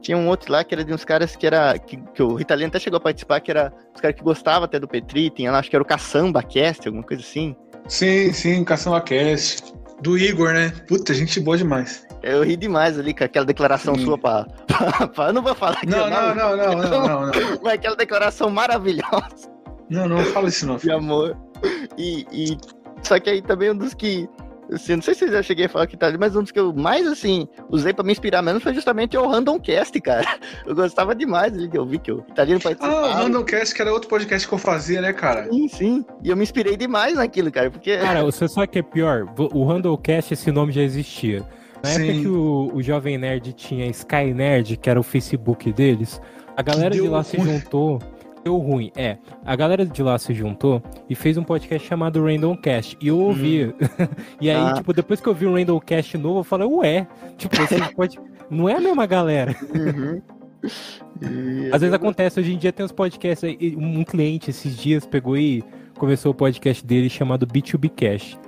Tinha um outro lá que era de uns caras que era. Que, que o Ritalino até chegou a participar, que era os caras que gostavam até do Petri. Tinha lá, acho que era o Caçamba Cast, alguma coisa assim. Sim, sim, Caçamba Cast. Do Igor, né? Puta, gente boa demais. Eu ri demais ali com aquela declaração Sim. sua pra, pra, pra- Eu não vou falar aqui Não, não, não, não, não, não, não. Mas aquela declaração maravilhosa Não, não, fala isso não. de amor. E, e- Só que aí também um dos que. Assim, não sei se eu já cheguei a falar que tá ali, mas um dos que eu mais, assim, usei pra me inspirar mesmo foi justamente o Randomcast, cara. Eu gostava demais ali de ouvir que o Italino Ah, o participava. Randomcast, que era outro podcast que eu fazia, né, cara? Sim, sim. E eu me inspirei demais naquilo, cara, porque. Cara, você sabe o que é pior? O Randallcast, esse nome já existia. Na época Sim. que o, o Jovem Nerd tinha Sky Nerd, que era o Facebook deles, a galera de lá se juntou. Deu ruim, é. A galera de lá se juntou e fez um podcast chamado Randomcast. E eu ouvi. e aí, Ah. tipo, depois que eu vi o Randomcast novo, eu falei, ué, tipo, esse pode... não é a mesma galera. Uhum. E- Às vezes acontece, hoje em dia tem uns podcasts aí, um cliente esses dias pegou e começou o podcast dele chamado B2B Cash.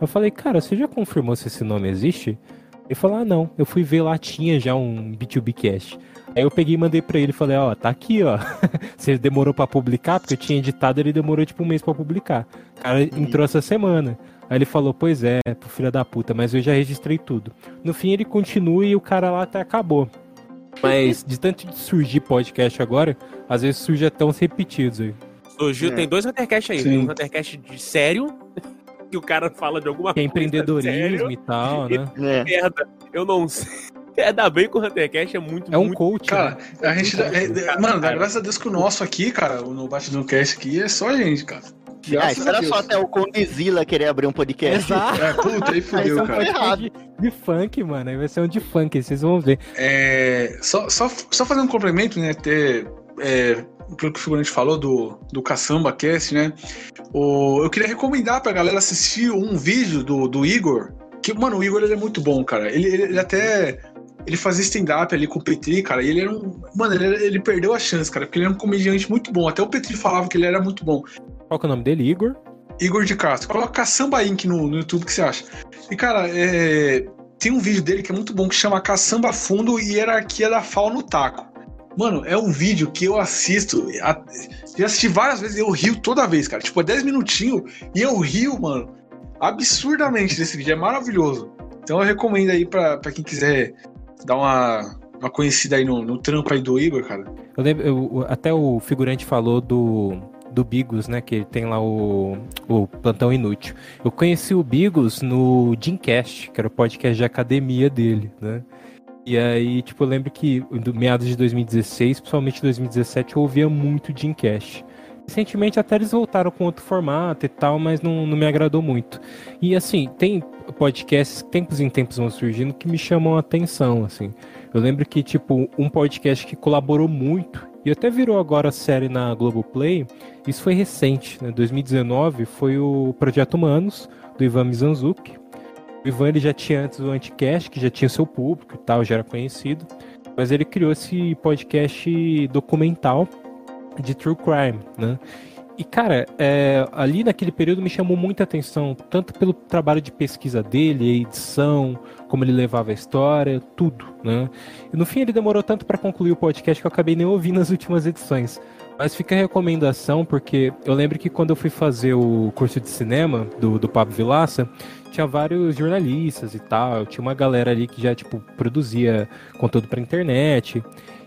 Eu falei, cara, você já confirmou se esse nome existe? Ele falou, ah não, eu fui ver lá, tinha já um B2B Cash. Aí eu peguei e mandei pra ele, falei, ó, tá aqui, ó. Você demorou pra publicar? Porque eu tinha editado, ele demorou tipo um mês pra publicar. O cara entrou essa semana. Aí ele falou, pois é, pro filho da puta, mas eu já registrei tudo. No fim ele continua e o cara lá até acabou. Mas de tanto de surgir podcast agora, às vezes surge até uns repetidos aí. Surgiu, É. tem dois Huntercast aí. Sim. Tem um Huntercast de sério, que o cara fala de alguma Que é coisa empreendedorismo sério. e tal, né? É. Merda, eu não sei. É, dá bem com o Huntercast, é muito, É um muito... coach. Cara, né? a gente. É, é, mano, cara. graças a Deus que o nosso aqui, cara, no Batidão Cast aqui, é só a gente, cara. Ah, Graças a espera Deus. só até o Condizila querer abrir um podcast. Exato. É, puta, aí Aí fudeu, são cara. de, de funk, mano. Aí vai ser um de funk, vocês vão ver. É, só, só, só fazer um complemento, né? Ter, é, pelo que o figurante falou do, do Caçamba Cast, né? O, eu queria recomendar pra galera assistir um vídeo do, do Igor. Que, mano, o Igor ele é muito bom, cara. Ele, ele, ele até. Ele fazia stand-up ali com o Petri, cara, e ele era um. Mano, ele, era- ele perdeu a chance, cara, porque ele era um comediante muito bom. Até o Petri falava que ele era muito bom. Qual que é o nome dele? Igor? Igor de Castro. Coloca Caçamba Inc. no, no YouTube, o que você acha? E, cara, é, tem um vídeo dele que é muito bom, que chama Caçamba Fundo e Hierarquia da FAO no Taco. Mano, é um vídeo que eu assisto, a- já assisti várias vezes e eu rio toda vez, cara. Tipo, é 10 minutinhos e eu rio, mano, absurdamente desse vídeo. É maravilhoso. Então eu recomendo aí pra quem quiser dar uma, uma conhecida aí no, no trampo aí do Igor, cara. Eu lembro, eu- até o figurante falou do, do Bigos, né? Que tem lá o, o Plantão Inútil. Eu conheci o Bigos no Dreamcast, que era o podcast de academia dele, né? E aí, tipo, eu lembro que do meados de 2016, principalmente 2017, eu ouvia muito Dreamcast. Recentemente até eles voltaram com outro formato e tal, mas não, não me agradou muito. E assim, tem podcasts, tempos em tempos vão surgindo, que me chamam a atenção, assim. Eu lembro que, tipo, um podcast que colaborou muito, e até virou agora série na Globoplay, isso foi recente, né? 2019, foi o Projeto Humanos, do Ivan Mizanzuki. O Ivan ele já tinha antes o Anticast, que já tinha seu público e tal, já era conhecido. Mas ele criou esse podcast documental de true crime, né? E, cara, é, ali naquele período me chamou muita atenção, tanto pelo trabalho de pesquisa dele, edição, como ele levava a história, tudo, né? E no fim ele demorou tanto para concluir o podcast que eu acabei nem ouvindo as últimas edições. Mas fica a recomendação, porque eu lembro que quando eu fui fazer o curso de cinema do, do Pablo Vilaça, tinha vários jornalistas e tal, tinha uma galera ali que já, tipo, produzia conteúdo pra internet.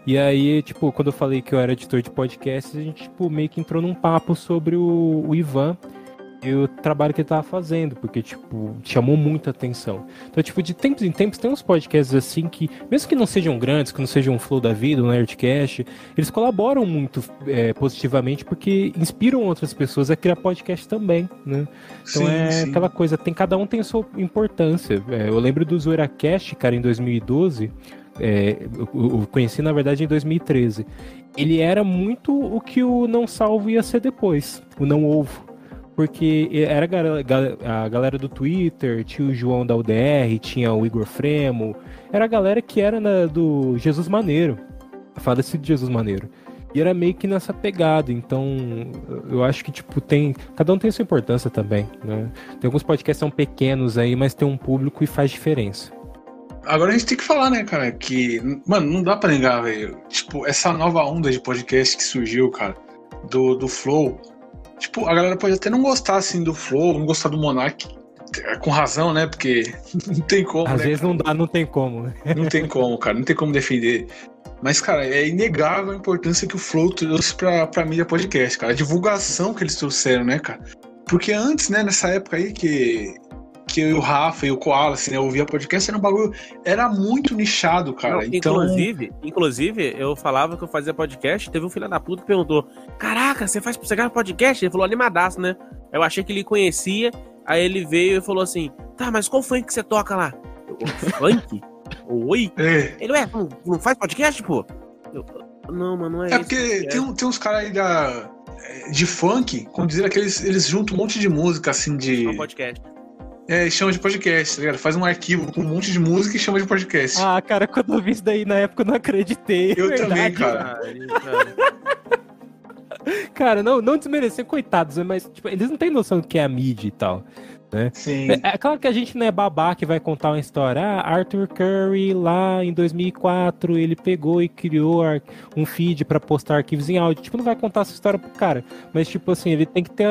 E aí, tipo, quando eu falei que eu era editor de podcast, a gente, tipo, meio que entrou num papo sobre o, o Ivan. e o trabalho que ele tava fazendo, porque, tipo, chamou muita atenção. Então, tipo, de tempos em tempos tem uns podcasts assim que, mesmo que não sejam grandes, que não sejam um Flow da Vida, um Nerdcast, eles colaboram muito é, positivamente porque inspiram outras pessoas a criar podcast também, né? Então Sim, é sim. aquela coisa, tem cada um tem a sua importância. É, eu lembro do ZoeiraCast, cara, em 2012, é, eu, conheci na verdade em 2013. Ele era muito o que o Não Salvo ia ser depois, o Não Ovo. Porque era a galera do Twitter, tinha o João da UDR, tinha o Igor Fremo, era a galera que era na- do Jesus Maneiro, falecido Jesus Maneiro. E era meio que nessa pegada, então eu acho que, tipo, tem. Cada um tem sua importância também, né? Tem alguns podcasts que são pequenos aí, mas tem um público e faz diferença. Agora a gente tem que falar, né, cara, que, mano, não dá pra negar, velho. Tipo, essa nova onda de podcast que surgiu, cara, do, do Flow. Tipo, a galera pode até não gostar, assim, do Flow, não gostar do Monark, é, com razão, né, porque não tem como, Às né, vezes não dá, não tem como, né? Não tem como, cara, não tem como defender. Mas, cara, é inegável a importância que o Flow trouxe pra, pra mídia podcast, cara. A divulgação que eles trouxeram, né, cara? Porque antes, né, nessa época aí que, que eu e o Rafa e o Koala, assim, né, ouvia podcast, era um bagulho. Era muito nichado, cara. Não, então. inclusive, inclusive, eu falava que eu fazia podcast, teve um filho da puta que perguntou: Caraca, você faz você grava podcast? Ele falou animadaço, né? Eu achei que ele conhecia, aí ele veio e falou assim: Tá, mas qual funk que você toca lá? Eu, funk? Oi? É, Ele, ué, não, não faz podcast, pô? Eu, não, mano, não é, é porque que tem, tem uns caras aí da, de funk, como dizer que eles, eles juntam um monte de música, assim, de. É um podcast. É, e chama de podcast, tá ligado? Faz um arquivo com um monte de música e chama de podcast. Ah, cara, quando eu vi isso daí na época eu não acreditei. Eu é também, verdade. cara. Cara. Cara, não, não desmerecer, coitados, mas tipo, eles não têm noção do que é a mídia e tal. Sim. É, é claro que a gente não é babá que vai contar uma história. Ah, Arthur Curry lá em 2004 ele pegou e criou um feed pra postar arquivos em áudio. Tipo, não vai contar essa história pro cara. Mas, tipo assim, ele tem que ter.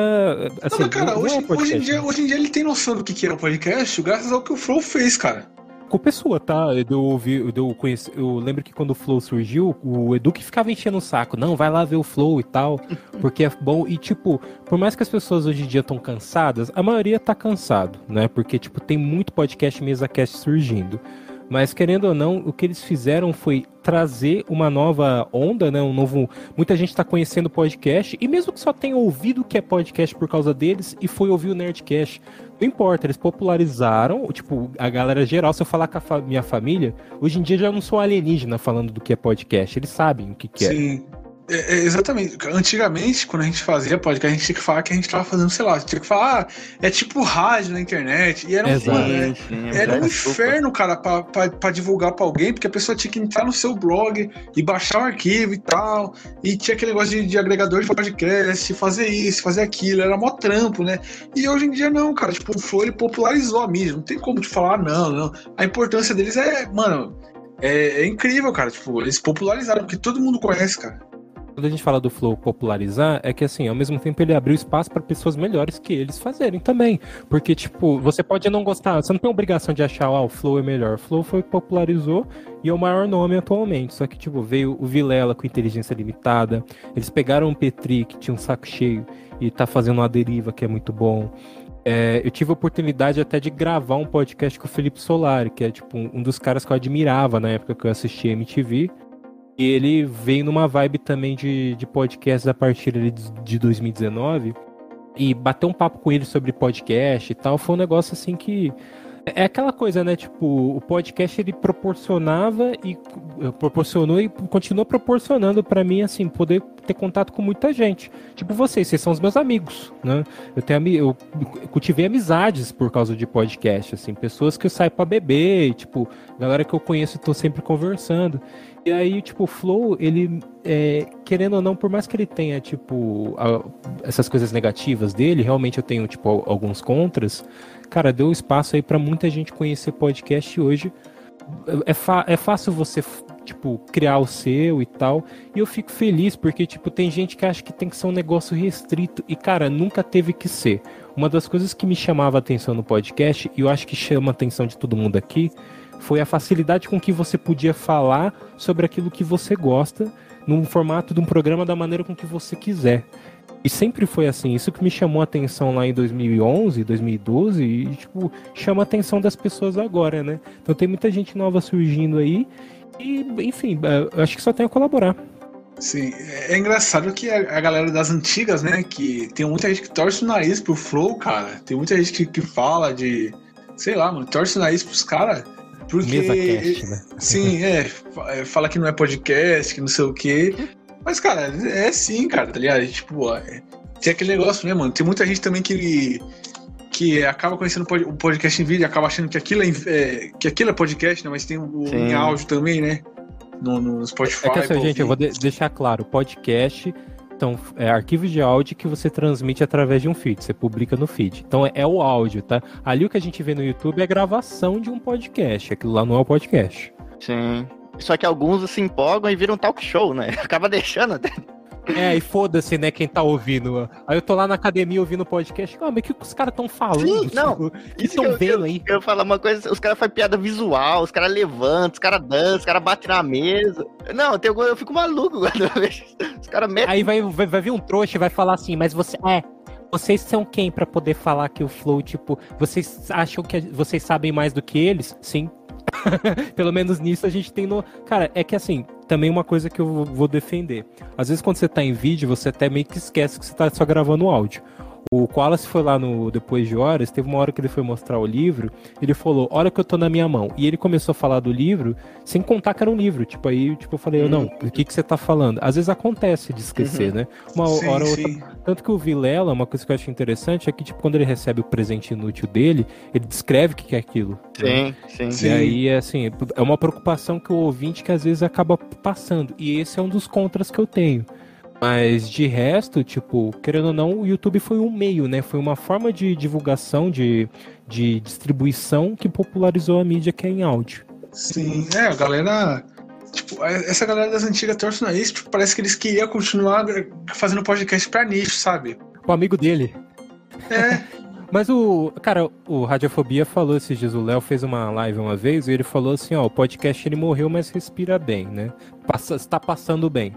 Assim, Não, cara, é hoje, um podcast, hoje, em dia, né? hoje em dia ele tem noção do que que é o podcast, graças ao que o Flow fez, cara. Culpa é sua, tá? Eu, ouvi, eu, conheci, eu lembro que quando o Flow surgiu, o Edu que ficava enchendo o saco. Não, vai lá ver o Flow e tal, porque é bom. E, tipo, por mais que as pessoas hoje em dia estão cansadas, a maioria tá cansado, né? Porque, tipo, tem muito podcast mesa cast surgindo. Mas, querendo ou não, o que eles fizeram foi trazer uma nova onda, né? Um novo. Muita gente tá conhecendo podcast, e mesmo que só tenha ouvido o que é podcast por causa deles e foi ouvir o Nerdcast. Não importa, eles popularizaram, tipo, a galera geral, se eu falar com a fa- minha família, hoje em dia já não sou alienígena falando do que é podcast, eles sabem o que, que é. Sim. É, é, exatamente. Antigamente, quando a gente fazia podcast, a gente tinha que falar que a gente tava fazendo, sei lá, tinha que falar, ah, é tipo rádio na internet. E era um, Exato. mano, é- sim, era um inferno, cara, pra divulgar pra alguém, porque a pessoa tinha que entrar no seu blog e baixar o arquivo e tal. E tinha aquele negócio de, de agregador de podcast, fazer isso, fazer aquilo, era mó trampo, né? E hoje em dia não, cara. Tipo, o Flow ele popularizou a mídia. Não tem como te falar, não, não. A importância deles é, mano, é, é incrível, cara. Tipo, eles popularizaram, porque todo mundo conhece, cara. Quando a gente fala do Flow popularizar, é que assim, ao mesmo tempo ele abriu espaço para pessoas melhores que eles fazerem também. Porque, tipo, você pode não gostar, você não tem obrigação de achar, ah, o Flow é melhor. O Flow foi popularizou e é o maior nome atualmente. Só que, tipo, veio o Vilela com inteligência limitada, eles pegaram o Petri, que tinha um saco cheio, e tá fazendo uma deriva que é muito bom. É, eu tive a oportunidade até de gravar um podcast com o Felipe Solari, que é tipo um dos caras que eu admirava na época que eu assistia MTV. E ele veio numa vibe também de, de podcast a partir de de 2019. E bater um papo com ele sobre podcast e tal foi um negócio assim que. É aquela coisa, né? Tipo, o podcast ele proporcionava e eh, proporcionou e continua proporcionando pra mim, assim, poder ter contato com muita gente. Tipo vocês, vocês são os meus amigos, né? Eu tenho eu cultivei amizades por causa de podcast, assim, pessoas que eu saio pra beber, e, tipo, galera que eu conheço tô sempre conversando. E aí, tipo, o Flow, ele, é, querendo ou não, por mais que ele tenha, tipo, a- essas coisas negativas dele, realmente eu tenho, tipo, al- alguns contras, cara, deu espaço aí pra muita gente conhecer podcast hoje. É, fa- é fácil você, tipo, criar o seu e tal. E eu fico feliz porque, tipo, tem gente que acha que tem que ser um negócio restrito. E, cara, nunca teve que ser. Uma das coisas que me chamava a atenção no podcast, e eu acho que chama a atenção de todo mundo aqui, foi a facilidade com que você podia falar sobre aquilo que você gosta, num formato de um programa da maneira com que você quiser. E sempre foi assim. Isso que me chamou a atenção lá em 2011, 2012, e, tipo, chama a atenção das pessoas agora, né? Então tem muita gente nova surgindo aí. E, enfim, é, acho que só tem a colaborar. Sim, é engraçado que a, a galera das antigas, né? Que tem muita gente que torce o nariz pro Flow, cara. Tem muita gente que, que fala de. Sei lá, mano, torce o nariz pros caras. Porque. Mesa cast, né? Sim, é. é, Fala que não é podcast, que não sei o quê. Mas, cara, é sim, cara, tá ligado? Tipo, é- tem aquele negócio, né, mano? Tem muita gente também que. Que acaba conhecendo o pod- o podcast em vídeo, acaba achando que aquilo é, é- que aquilo é podcast, né? Mas tem o Sim. em áudio também, né? No, no Spotify. É que assim, gente, eu vou de- deixar claro, podcast são é, arquivos de áudio que você transmite através de um feed, você publica no feed. Então é, é o áudio, tá? Ali o que a gente vê no YouTube é gravação de um podcast, aquilo lá não é o podcast. Sim. Só que alguns se empolgam e viram talk show, né? Acaba deixando até. É, e foda-se, né, quem tá ouvindo. Aí eu tô lá na academia ouvindo podcast, ah, mas o que os caras tão falando? Sim, não, Tipo, O que estão eu- vendo aí? Eu falar uma coisa, os caras fazem piada visual, os caras levantam, os caras dançam, os caras batem na mesa. Não, tem, eu fico maluco quando eu vejo. Os caras metem. Aí vai, vai, vai vir um trouxa e vai falar assim, mas você. É. Vocês são quem pra poder falar que o Flow, tipo, vocês acham que vocês sabem mais do que eles? Sim. Pelo menos nisso a gente tem no. Cara, é que assim, também uma coisa que eu vou- defender. Às vezes quando você tá em vídeo, você até meio que esquece que você tá só gravando áudio. O Koalas foi lá no Depois de Horas, teve uma hora que ele foi mostrar o livro, ele falou, olha que eu tô na minha mão. E ele começou a falar do livro, sem contar que era um livro. Tipo, aí tipo, eu falei, não, o que, que você tá falando? Às vezes acontece de esquecer, né? Uma Sim, hora ou outra sim. tanto que o Vilela, uma coisa que eu acho interessante é que, tipo, quando ele recebe o presente inútil dele, ele descreve o que que é aquilo. né? Sim, sim. Sim. E aí, é assim, é uma preocupação que o ouvinte que às vezes acaba passando. E esse é um dos contras que eu tenho. Mas de resto, tipo, querendo ou não, o YouTube foi um meio, né? Foi uma forma de divulgação, de, de distribuição que popularizou a mídia que é em áudio. Sim, é, a galera. Tipo, essa galera das antigas torce o nariz, tipo, parece que eles queriam continuar fazendo podcast pra nicho, sabe? O amigo dele. É, Mas o. Cara, o Radiofobia falou esses dias, o Léo fez uma live uma vez e ele falou assim: ó, o podcast ele morreu, mas respira bem, né? Passa, está passando bem.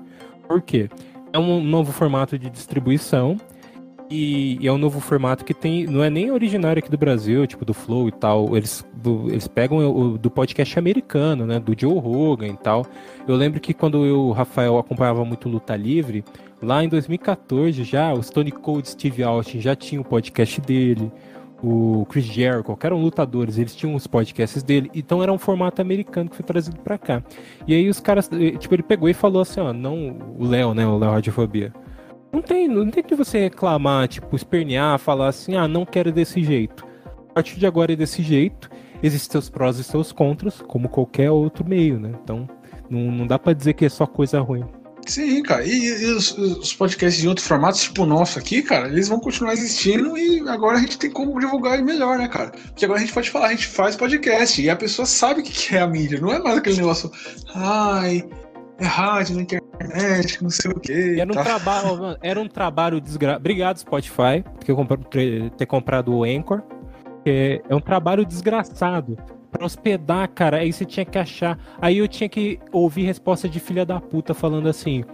Por quê? É um novo formato de distribuição e, e é um novo formato que tem. Não é nem originário aqui do Brasil, tipo do Flow e tal. Eles, do- eles pegam o, do podcast americano, né? Do Joe Rogan e tal. Eu lembro que quando eu, Rafael, acompanhava muito Luta Livre, lá em 2014 já, o Stone Cold Steve Austin já tinha o podcast dele. O Chris Jericho, que eram lutadores, eles tinham os podcasts dele, então era um formato americano que foi trazido pra cá. E aí os caras, eh, tipo, ele pegou e falou assim, ó, não, o Léo, né, o Léo Radiofobia. Não tem, não tem de você reclamar, tipo, espernear, falar assim, ah, não quero desse jeito. A partir de agora é desse jeito, existem seus prós e seus contras, como qualquer outro meio, né? Então, não, não dá pra dizer que é só coisa ruim. Sim, cara. E, e os, os podcasts de outros formatos, tipo o nosso aqui, cara, eles vão continuar existindo e agora a gente tem como divulgar melhor, né, cara? Porque agora a gente pode falar, a gente faz podcast e a pessoa sabe o que é a mídia, não é mais aquele negócio, ai, é rádio na internet, não sei o quê. Era um tá? trabalho, era um trabalho desgraçado. Obrigado, Spotify, porque eu ter ter comprado o Anchor. É, é um trabalho desgraçado. Pra hospedar, cara, aí você tinha que achar. Aí eu tinha que ouvir resposta de filha da puta falando assim.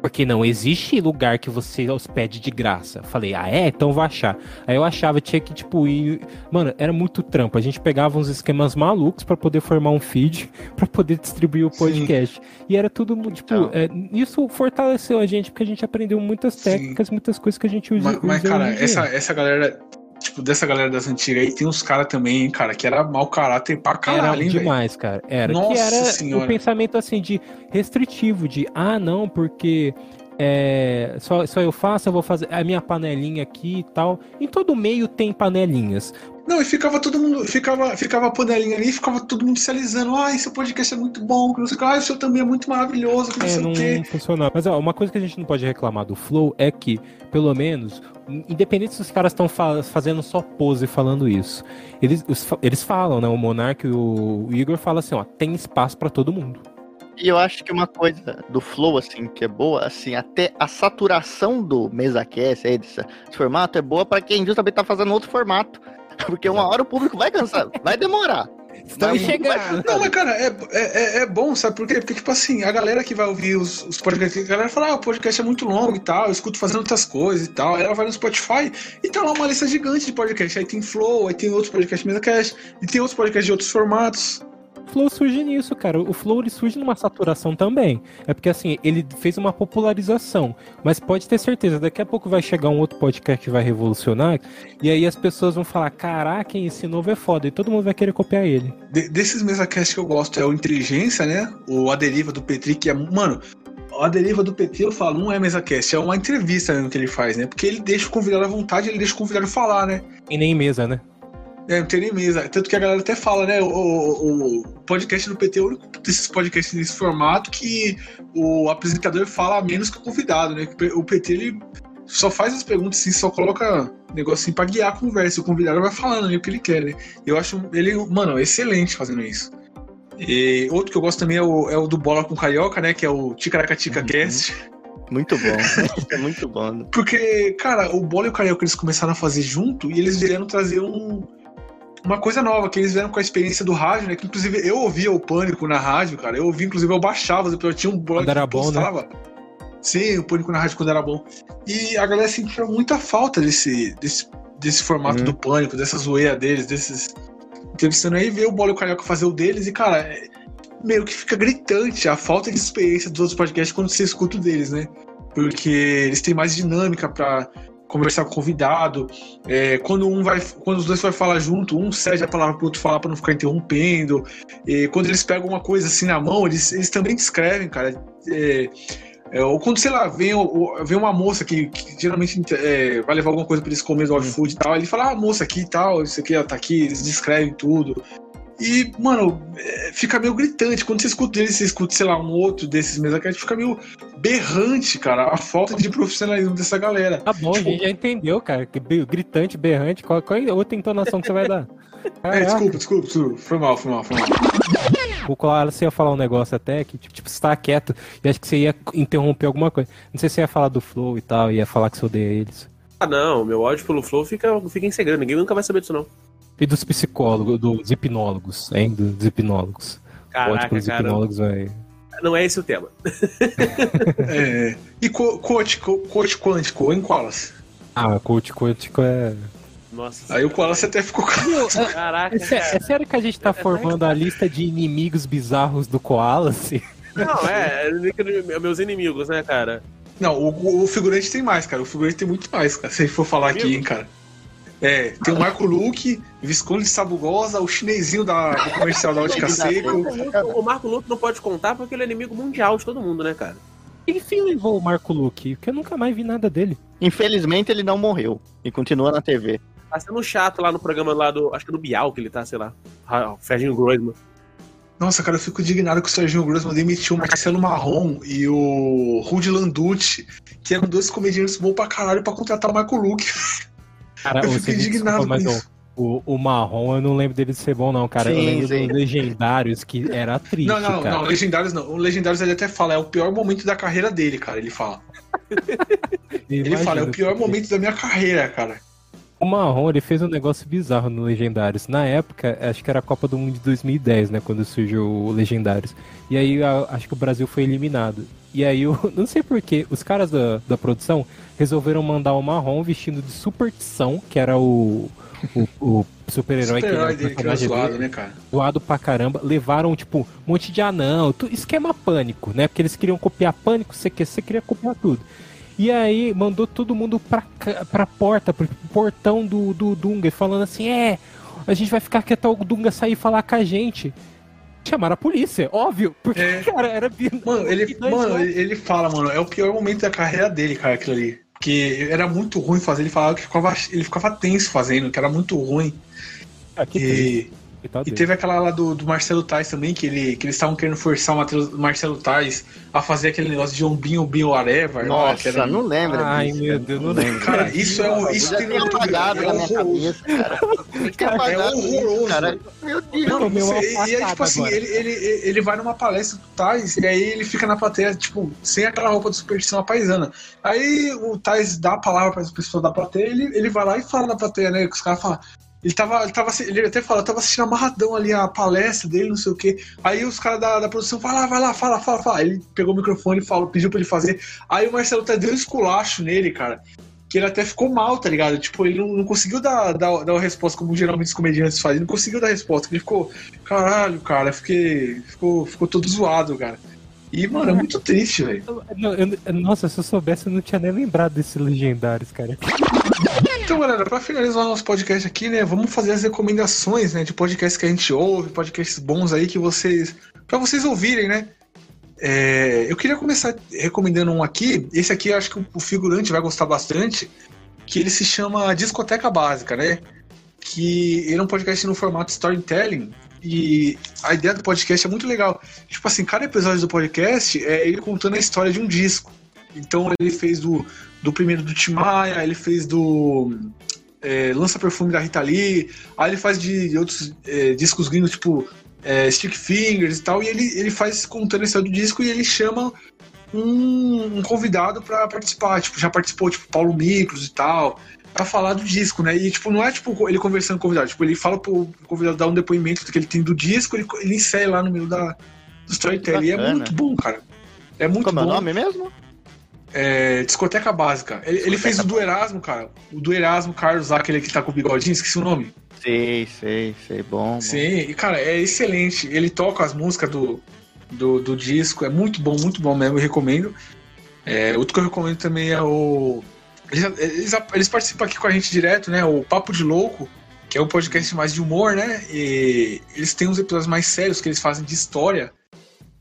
Porque não existe lugar que você hospede de graça. Falei, ah, é? Então vou achar. Aí eu achava, tinha que, tipo, ir. Mano, era muito trampo. A gente pegava uns esquemas malucos pra poder formar um feed, pra poder distribuir o Sim. podcast. E era tudo, tipo, Então. é, isso fortaleceu a gente, porque a gente aprendeu muitas Sim. técnicas, muitas coisas que a gente usa. Mas, mas, cara, essa, essa galera, tipo, dessa galera das antigas aí, tem uns caras também, cara, que era mau caráter pra caralho, Era demais, cara. Era. Nossa que era Senhora. o pensamento assim de restritivo, de ah, não, porque é, só, só eu faço, eu vou fazer a minha panelinha aqui e tal. Em todo meio tem panelinhas. Não, e ficava todo mundo, ficava, ficava a panelinha ali, ficava todo mundo se alisando. Ah, esse podcast é muito bom, que não sei o que. Ah, o seu também é muito maravilhoso, que não É, sei não, o quê. funcionava. Mas ó, uma coisa que a gente não pode reclamar do Flow é que, pelo menos, independente se os caras estão fazendo só pose falando isso, eles, os fa- eles falam, né? O Monark e o Igor falam assim, ó, tem espaço pra todo mundo. E eu acho que uma coisa do Flow, assim, que é boa, assim, até a saturação do MesaCast aí, desse, desse formato, é boa pra quem justamente tá fazendo outro formato. Porque uma hora o público vai cansar, vai demorar. Estamos Mas- chegando. Não, mas cara, é, é, é- é bom, sabe por quê? Porque, tipo assim, a galera que vai ouvir os, os podcasts, a galera fala, ah, o podcast é muito longo e tal, eu escuto fazendo outras coisas e tal. Aí ela vai no Spotify e tá lá uma lista gigante de podcast. Aí tem Flow, aí tem outros podcasts MesaCast, e tem outros podcasts de outros formatos. O Flow surge nisso, cara. O Flow ele surge numa saturação também. É porque assim, ele fez uma popularização. Mas pode ter certeza, daqui a pouco vai chegar um outro podcast que vai revolucionar. E aí as pessoas vão falar: caraca, esse novo é foda. E todo mundo vai querer copiar ele. De- desses MesaCast que eu gosto é o Inteligência, né? O A Deriva do Petri, que é. Mano, a deriva do PT, eu falo, não é MesaCast, é uma entrevista mesmo que ele faz, né? Porque ele deixa o convidado à vontade, ele deixa o convidado falar, né? E nem mesa, né? É, não tem nem mesa. Tanto que a galera até fala, né? O, o- o podcast do PT é o único desses podcasts nesse formato que o apresentador fala menos que o convidado, né? O PT, ele só faz as perguntas assim, só coloca negocinho pra guiar a conversa. O convidado vai falando ali o que ele quer, né? Eu acho ele, mano, excelente fazendo isso. E outro que eu gosto também é o, é o do Bola com Carioca, né? Que é o Ticaracatica Uhum. Cast. Muito bom. é muito bom. Porque, cara, o Bola e o Carioca eles começaram a fazer junto e eles vieram trazer um, uma coisa nova, que eles vieram com a experiência do rádio, né? Que inclusive eu ouvia o Pânico na rádio, cara. Eu ouvia, inclusive, eu baixava, eu tinha um blog Quando era que bom, né? postava. Sim, o Pânico na rádio quando era bom. E a galera sentia muita falta desse, desse, desse formato Uhum. do Pânico, dessa zoeira deles, desses. Entrevistando aí, ver o Bola e o Carioca fazer o deles e, cara, é- meio que fica gritante a falta de experiência dos outros podcasts quando você escuta o deles, né? Porque eles têm mais dinâmica pra conversar com o convidado. É, quando um vai, quando os dois vai falar junto, um cede a palavra pro outro falar pra não ficar interrompendo. E quando eles pegam uma coisa assim na mão, eles, eles também descrevem, cara. É, é, ou quando, sei lá, vem, o- o- vem uma moça que, que geralmente é, vai levar alguma coisa pra eles comer do iFood e tal, ele fala, ah, moça aqui e tal, isso aqui, ó, tá aqui, eles descrevem tudo. E, mano, é, fica meio gritante. Quando você escuta eles, você escuta, sei lá, um outro desses mesmo, que fica meio berrante, cara, a falta de profissionalismo dessa galera. Tá bom, a gente já entendeu, cara. Gritante, berrante, qual, qual é a outra entonação que você vai dar? É, Caraca. desculpa, desculpa, desculpa. Foi mal, foi mal, foi mal. O Colar, você ia falar um negócio até que, tipo, tipo, você tava quieto e acho que você ia interromper alguma coisa. Não sei se você ia falar do Flow e tal, ia falar que você odeia eles. Ah, não, meu ódio pelo Flow fica, fica em segredo, ninguém nunca vai saber disso, não. E dos psicólogos, dos hipnólogos, hein? Dos hipnólogos. Caraca, pelos cara. hipnólogos, vai. Não é esse o tema. É, e co coach, co coach quântico, hein, Koalas? Ah, coach quântico é. Nossa. Aí o Koalas até ficou Meu, é, Caraca, é sé- é sério que a gente tá formando a lista de inimigos bizarros do Koala, assim? Não, é, é meus inimigos, né, cara? Não, o, o figurante tem mais, cara. O figurante tem muito mais, cara. Se a gente for falar aqui, hein, cara. É, tem o Marco Luque, Visconde de Sabugosa, o chinesinho da, do comercial da Ótica Seco. O Marco Luto não pode contar porque ele é inimigo mundial de todo mundo, né, cara? Enfim, levou o Marco Luque, porque eu nunca mais vi nada dele. Infelizmente ele não morreu e continua na TV. Tá sendo chato lá no programa lá do. Acho que é do Bial que ele tá, sei lá. Ah, O Ferginho Groisman. Nossa, cara, eu fico indignado que o Serginho Grossman demitiu o Marcelo Marrom e o Rudy Landucci, que eram dois comediantes bons pra caralho pra contratar o Marco Luque. Cara, Eu me indignado desculpa, mas o, o Marrom eu não lembro dele de ser bom, não, cara. eu Sim, lembro sim. dos legendários que era triste, Não, não, cara. não, Legendários não. O Legendários ele até fala, é o pior momento da carreira dele, cara. Ele fala. Ele fala, é o pior momento da minha carreira, cara. O Marrom, ele fez um negócio bizarro no Legendários. Na época, acho que era a Copa do Mundo de 2010, né? Quando surgiu o Legendários. E aí, a- acho que o Brasil foi eliminado. E aí, eu não sei porquê, os caras da, da produção resolveram mandar o Marrom vestindo de Superstição, que era o, o, o super-herói que Super-herói era o dele que era zoado, dele. né, cara? zoado pra caramba, levaram, tipo, um monte de anão, tu- esquema pânico, né? Porque eles queriam copiar pânico, CQC queria copiar tudo. E aí mandou todo mundo pra, pra porta, pro portão do, do Dunga, falando assim: é, a gente vai ficar aqui até o Dunga sair falar com a gente. Chamaram a polícia, óbvio, porque, É. cara, era Mano, ele, mano ele fala, mano, é o pior momento da carreira dele, cara, aquilo ali. Porque era muito ruim fazer, ele falava que ficava, ele ficava tenso fazendo, que era muito ruim. Ah, que triste, E, coitado e dele. teve aquela lá do, do Marcelo Tais também, que, ele, que eles estavam querendo forçar o Matheus- Marcelo Tais a fazer aquele negócio de um binho, que Nossa, era- não lembro. Ai, disso, meu. Deus, não lembro. Cara, isso é o. Isso tem no YouTube, apagado é na minha horroroso. cabeça, cara. É horroroso. cara. Meu Deus. Não, uma você- e aí, tipo assim, ele, ele, ele vai numa palestra do Tais e aí ele fica na plateia, tipo, sem aquela roupa de superstição paisana. Aí o Tais dá a palavra para as pessoas da plateia, ele, ele vai lá e fala na plateia, né? Que os caras falam, Ele tava, ele tava, ele até falou, eu tava assistindo amarradão ali a palestra dele, não sei o quê. Aí os caras da, da produção, vai lá, vai lá, fala, fala, fala. Ele pegou o microfone e falou, pediu pra ele fazer. Aí o Marcelo até deu um esculacho nele, cara. Que ele até ficou mal, tá ligado? Tipo, ele não, não conseguiu dar, dar, dar uma resposta como geralmente os comediantes fazem. Ele não conseguiu dar resposta. Ele ficou, caralho, cara, fiquei. Ficou, ficou todo zoado, cara. E, mano, é muito triste, velho. Nossa, se eu soubesse, eu não tinha nem lembrado desses legendários, cara. Então, galera, pra finalizar o nosso podcast aqui, né, vamos fazer as recomendações, né, de podcasts que a gente ouve, podcasts bons aí que vocês, Pra vocês ouvirem, né. É, eu queria começar recomendando um aqui. Esse aqui eu acho que o figurante vai gostar bastante, que ele se chama Discoteca Básica, né? Que ele é um podcast no formato storytelling. E a ideia do podcast é muito legal. Tipo assim, cada episódio do podcast é ele contando a história de um disco. Então ele fez do, do primeiro do Tim Maia, ele fez do é, Lança Perfume da Rita Lee, aí ele faz de outros é, discos gringos, tipo é, Stick Fingers e tal, e ele, ele faz contando a história do disco e ele chama um, um convidado pra participar. Tipo, já participou, tipo, Paulo Miklos e tal, pra falar do disco, né? E, tipo, não é, tipo, ele conversando com o convidado, tipo, ele fala pro convidado dar um depoimento do que ele tem do disco, ele, ele insere lá no meio da, do storytelling. E é muito bom, cara. É muito Como é o bom. nome mesmo? É, discoteca Básica. Ele, ele fez o do Erasmo, cara. O do Erasmo Carlos, aquele que tá com o bigodinho, esqueci o nome. Sei, sei, sei. Bom. bom. Sim, e cara, é excelente. Ele toca as músicas do, do, do disco, é muito bom, muito bom mesmo, eu recomendo. É, outro que eu recomendo também é o. Eles, eles, eles participam aqui com a gente direto, né? O Papo de Louco, que é um podcast mais de humor, né? E eles têm uns episódios mais sérios que eles fazem de história.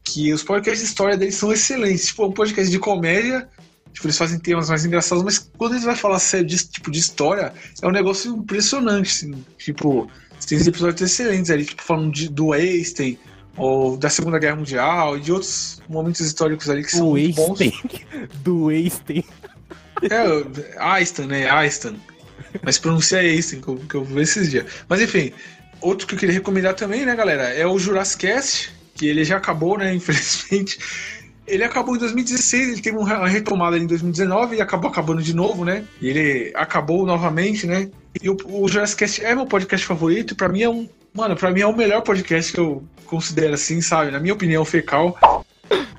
Que os podcasts de história deles são excelentes. Tipo, é um podcast de comédia. Tipo, eles fazem temas mais engraçados, mas quando eles vão falar sério desse tipo de história, é um negócio impressionante, assim. Tipo, tem episódios excelentes ali, tipo, falando de, do Einstein, ou da Segunda Guerra Mundial, e de outros momentos históricos ali que são O muito bons. Einstein. Do Einstein. É, Einstein, né? Einstein. Mas pronuncia Einstein, que eu, que eu vi esses dias. Mas enfim, outro que eu queria recomendar também, né, galera, é o Jurassic Cast, que ele já acabou, né, infelizmente. Ele acabou em 2016, ele teve uma retomada em 2019 e acabou acabando de novo, né? E ele acabou novamente, né? E o, o Jurassic Cast é meu podcast favorito, pra mim é um. Mano, pra mim é o melhor podcast que eu considero assim, sabe? Na minha opinião, fecal.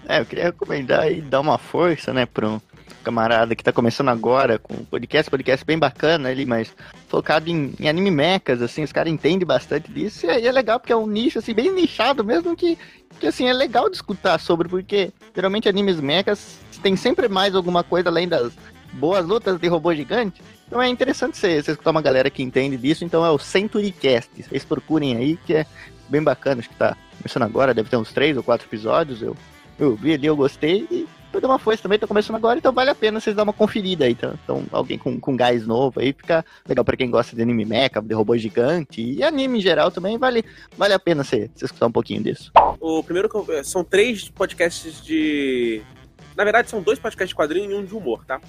É, eu queria recomendar e dar uma força, né, para um camarada que tá começando agora com um podcast, podcast bem bacana ali, mas focado em, em anime mechas, assim, os caras entendem bastante disso, e aí é legal porque é um nicho, assim, bem nichado mesmo, que, que assim, é legal de escutar sobre, porque geralmente animes mechas tem sempre mais alguma coisa além das boas lutas de robô gigante, então é interessante você, você escutar uma galera que entende disso, então é o CenturyCast, vocês procurem aí, que é bem bacana, acho que tá começando agora, deve ter uns três ou quatro episódios, eu eu vi ali, eu gostei e dar uma força também, tô começando agora, então vale a pena vocês dar uma conferida aí. Então, então alguém com, com gás novo aí fica legal pra quem gosta de anime mecha, de robô gigante e anime em geral também, vale, vale a pena você, você escutar um pouquinho disso. O primeiro eu- são três podcasts de. Na verdade, são dois podcasts de quadrinho e um de humor, tá?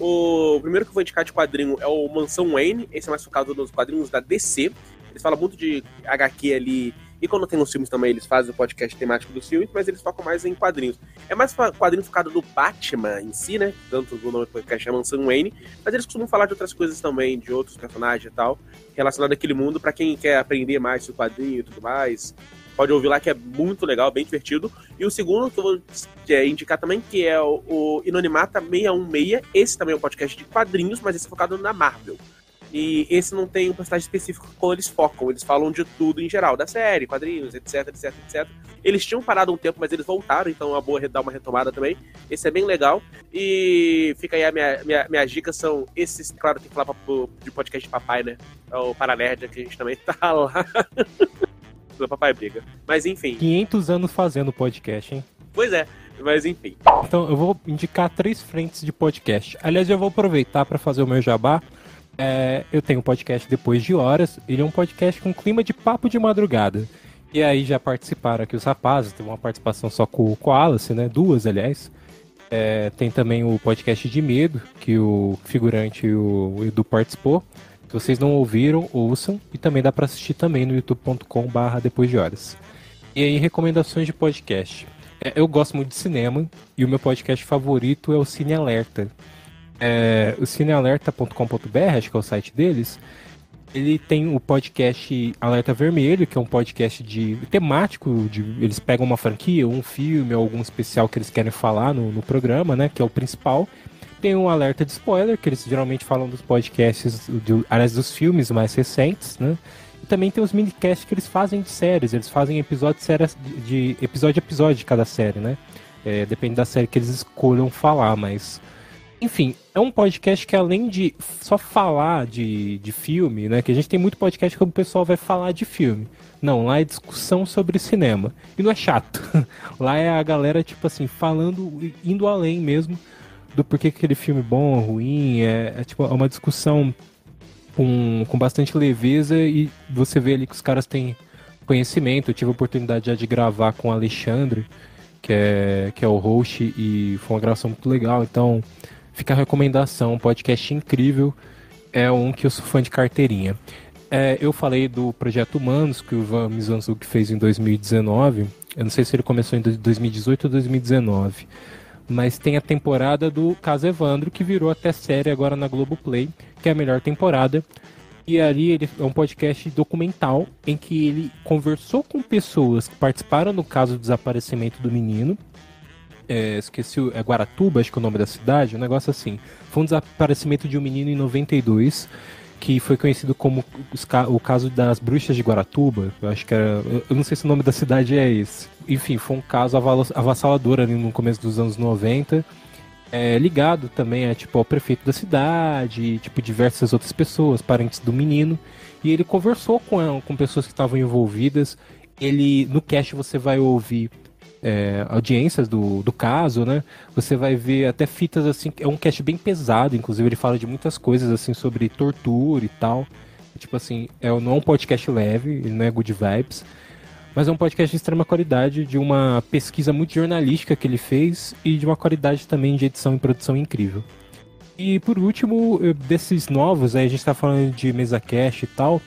O primeiro que eu vou indicar de quadrinho é o Mansão Wayne, esse é mais focado nos quadrinhos da DC. Eles falam muito de HQ ali. E quando tem os filmes também, eles fazem o podcast temático dos filmes, mas eles focam mais em quadrinhos. É mais quadrinho focado no Batman em si, né? Tanto o nome do podcast é Mansão Wayne, mas eles costumam falar de outras coisas também, de outros personagens e tal, relacionado àquele mundo, pra quem quer aprender mais sobre quadrinho e tudo mais. Pode ouvir lá que é muito legal, bem divertido. E o segundo que eu vou é, indicar também, que é o, o Inonimata 616. Esse também é um podcast de quadrinhos, mas esse é focado na Marvel. E esse não tem um personagem específico como eles focam. Eles falam de tudo em geral, da série, quadrinhos, etc, etc, etc. Eles tinham parado um tempo, mas eles voltaram, então é uma boa dar uma retomada também. Esse é bem legal. E fica aí a minha, minha, minhas dicas são esses, claro, tem que falar de podcast de papai, né? É o Paranerd, que a gente também tá lá. o papai briga. Mas enfim, 500 anos fazendo podcast, hein? pois é. Mas enfim. Então, eu vou indicar três frentes de podcast. Aliás, eu vou aproveitar para fazer o meu jabá. É, eu tenho um podcast Depois de Horas. Ele é um podcast com clima de papo de madrugada. E aí já participaram aqui os rapazes. Teve uma participação só com, com a Alice, né? Duas, aliás. É, tem também o podcast de medo, que o figurante o Edu participou. Se vocês não ouviram, ouçam. E também dá para assistir também no youtube.com barra Depois de Horas. E aí, recomendações de podcast. É, eu gosto muito de cinema e o meu podcast favorito é o Cine Alerta. É, o cinealerta.com.br, acho que é o site deles. ele tem o podcast Alerta Vermelho, que é um podcast de temático, de, eles pegam uma franquia, um filme, algum especial que eles querem falar no, no programa, né? Que é o principal. Tem um alerta de spoiler, que eles geralmente falam dos podcasts, de, aliás, dos filmes mais recentes, né? E também tem os minicasts que eles fazem de séries, eles fazem episódio de, de episódio a episódio de cada série, né? É, depende da série que eles escolham falar, mas enfim, é um podcast que além de só falar de, de filme, né? Que a gente tem muito podcast que o pessoal vai falar de filme. Não, lá é discussão sobre cinema. E não é chato. lá é a galera, tipo assim, falando, indo além mesmo do porquê que aquele filme é bom ruim. É, é, tipo, é uma discussão com, com bastante leveza e você vê ali que os caras têm conhecimento. Eu tive a oportunidade já de gravar com o Alexandre, que é, que é o host, e foi uma gravação muito legal. Então, Fica a recomendação, um podcast incrível. É um que eu sou fã de carteirinha. É, eu falei do Projeto Humanos, que o Ivan Mizanzuki fez em 2019. Eu não sei se ele começou em 2018 ou 2019. Mas tem a temporada do Caso Evandro, que virou até série agora na Globoplay, que é a melhor temporada. E ali ele é um podcast documental em que ele conversou com pessoas que participaram do caso do desaparecimento do menino é, esqueci, é Guaratuba, acho que é o nome da cidade, um negócio assim. Foi um desaparecimento de um menino em 92, que foi conhecido como o caso das bruxas de Guaratuba. Eu acho que era. Eu não sei se o nome da cidade é esse. Enfim, foi um caso avassalador ali no começo dos anos 90. É, ligado também a, tipo, ao prefeito da cidade, tipo, diversas outras pessoas, parentes do menino. E ele conversou com, com pessoas que estavam envolvidas. Ele, no cast você vai ouvir é, audiências do, do caso, né? Você vai ver até fitas assim, é um cast bem pesado, inclusive ele fala de muitas coisas assim sobre tortura e tal. Tipo assim, é, não é um podcast leve, ele não é good vibes, mas é um podcast de extrema qualidade, de uma pesquisa muito jornalística que ele fez e de uma qualidade também de edição e produção incrível. E por último, desses novos, aí a gente está falando de mesa cast e tal,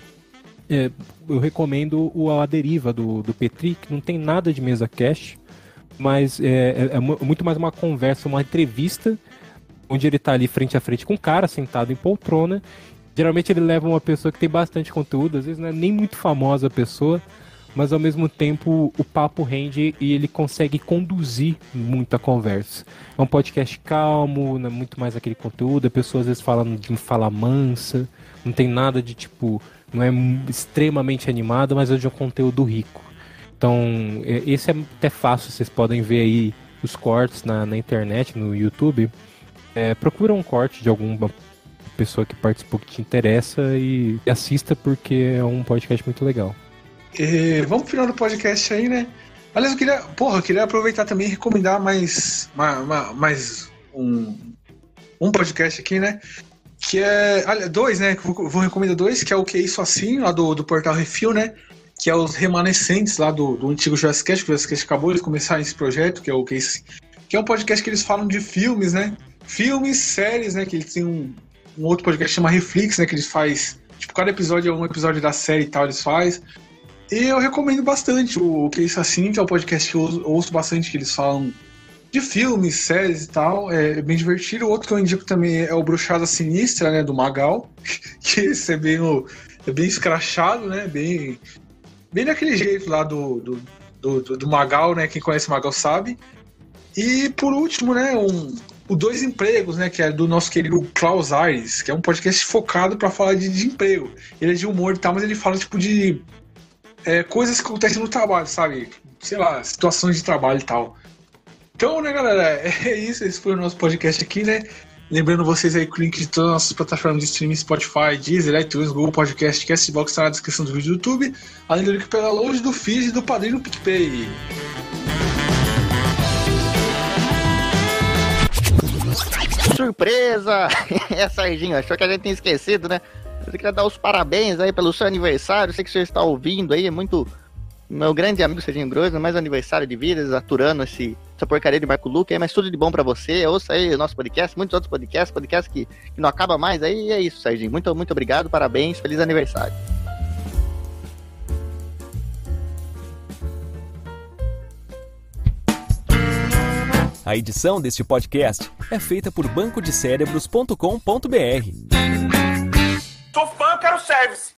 é, eu recomendo o A Deriva do, do Petri, que não tem nada de mesa cast, mas é, é, é, muito mais uma conversa, uma entrevista, onde ele está ali frente a frente com um cara sentado em poltrona. Geralmente ele leva uma pessoa que tem bastante conteúdo, às vezes não é nem muito famosa a pessoa, mas ao mesmo tempo o papo rende e ele consegue conduzir muita conversa. É um podcast calmo, não é muito mais aquele conteúdo, a pessoa às vezes fala de fala mansa, não tem nada de tipo, não é extremamente animado, mas é de um conteúdo rico. Então, esse é até fácil, vocês podem ver aí os cortes na, na internet, no YouTube. É, procura um corte de alguma pessoa que participou que te interessa e assista porque é um podcast muito legal. E vamos pro final do podcast aí, né? Aliás, eu queria, porra, eu queria aproveitar também e recomendar mais, mais, um, um podcast aqui, né? Que é. Dois, né? Vou recomendar dois, que é o Que é Isso Assim, lá do, do Portal Refil, né? Que é os remanescentes lá do, do antigo Jurassic Cast, que o Jurassic Cast acabou de começar esse projeto, que é o que, que é um podcast que eles falam de filmes, né? Filmes, séries, né? Que eles têm um, um outro podcast que chama Reflex, né? Que eles faz, tipo, cada episódio é um episódio da série e tal, eles faz. E eu recomendo bastante o Que é Isso Assim, que é um podcast que eu ouço, bastante, que eles falam de filmes, séries e tal, é bem divertido. O outro que eu indico também é o Bruxada Sinistra, né, do Magal, que esse é bem, é bem escrachado, né, bem Bem daquele jeito lá do, do, do, do Magal, né? Quem conhece o Magal sabe. E por último, né, um, o Dois Empregos, né, que é do nosso querido Klaus Aires, que é um podcast focado para falar de, emprego. Ele é de humor e tal, mas ele fala tipo de é, coisas que acontecem no trabalho, sabe? Sei lá, situações de trabalho e tal. Então, né, galera, é isso. Esse foi o nosso podcast aqui, né? Lembrando vocês aí que o link de todas as nossas plataformas de streaming, Spotify, Deezer, iTunes, Google Podcast, Castbox está na descrição do vídeo do YouTube, além do link pela loja do feed do padrinho PicPay. Surpresa! é, Serginho, achou que a gente tinha esquecido, né? Eu queria dar os parabéns aí pelo seu aniversário, sei que você está ouvindo aí, é muito meu grande amigo Serginho Grosso, mais aniversário de vida, aturando esse, essa porcaria de Marco Luque aí, mas tudo de bom para você. Ouça aí o nosso podcast, muitos outros podcasts, podcasts que, que não acaba mais aí. E é isso, Serginho. Muito, muito obrigado, parabéns, feliz aniversário. A edição deste podcast é feita por bancodecerebros.com.br. Sou fã, quero service.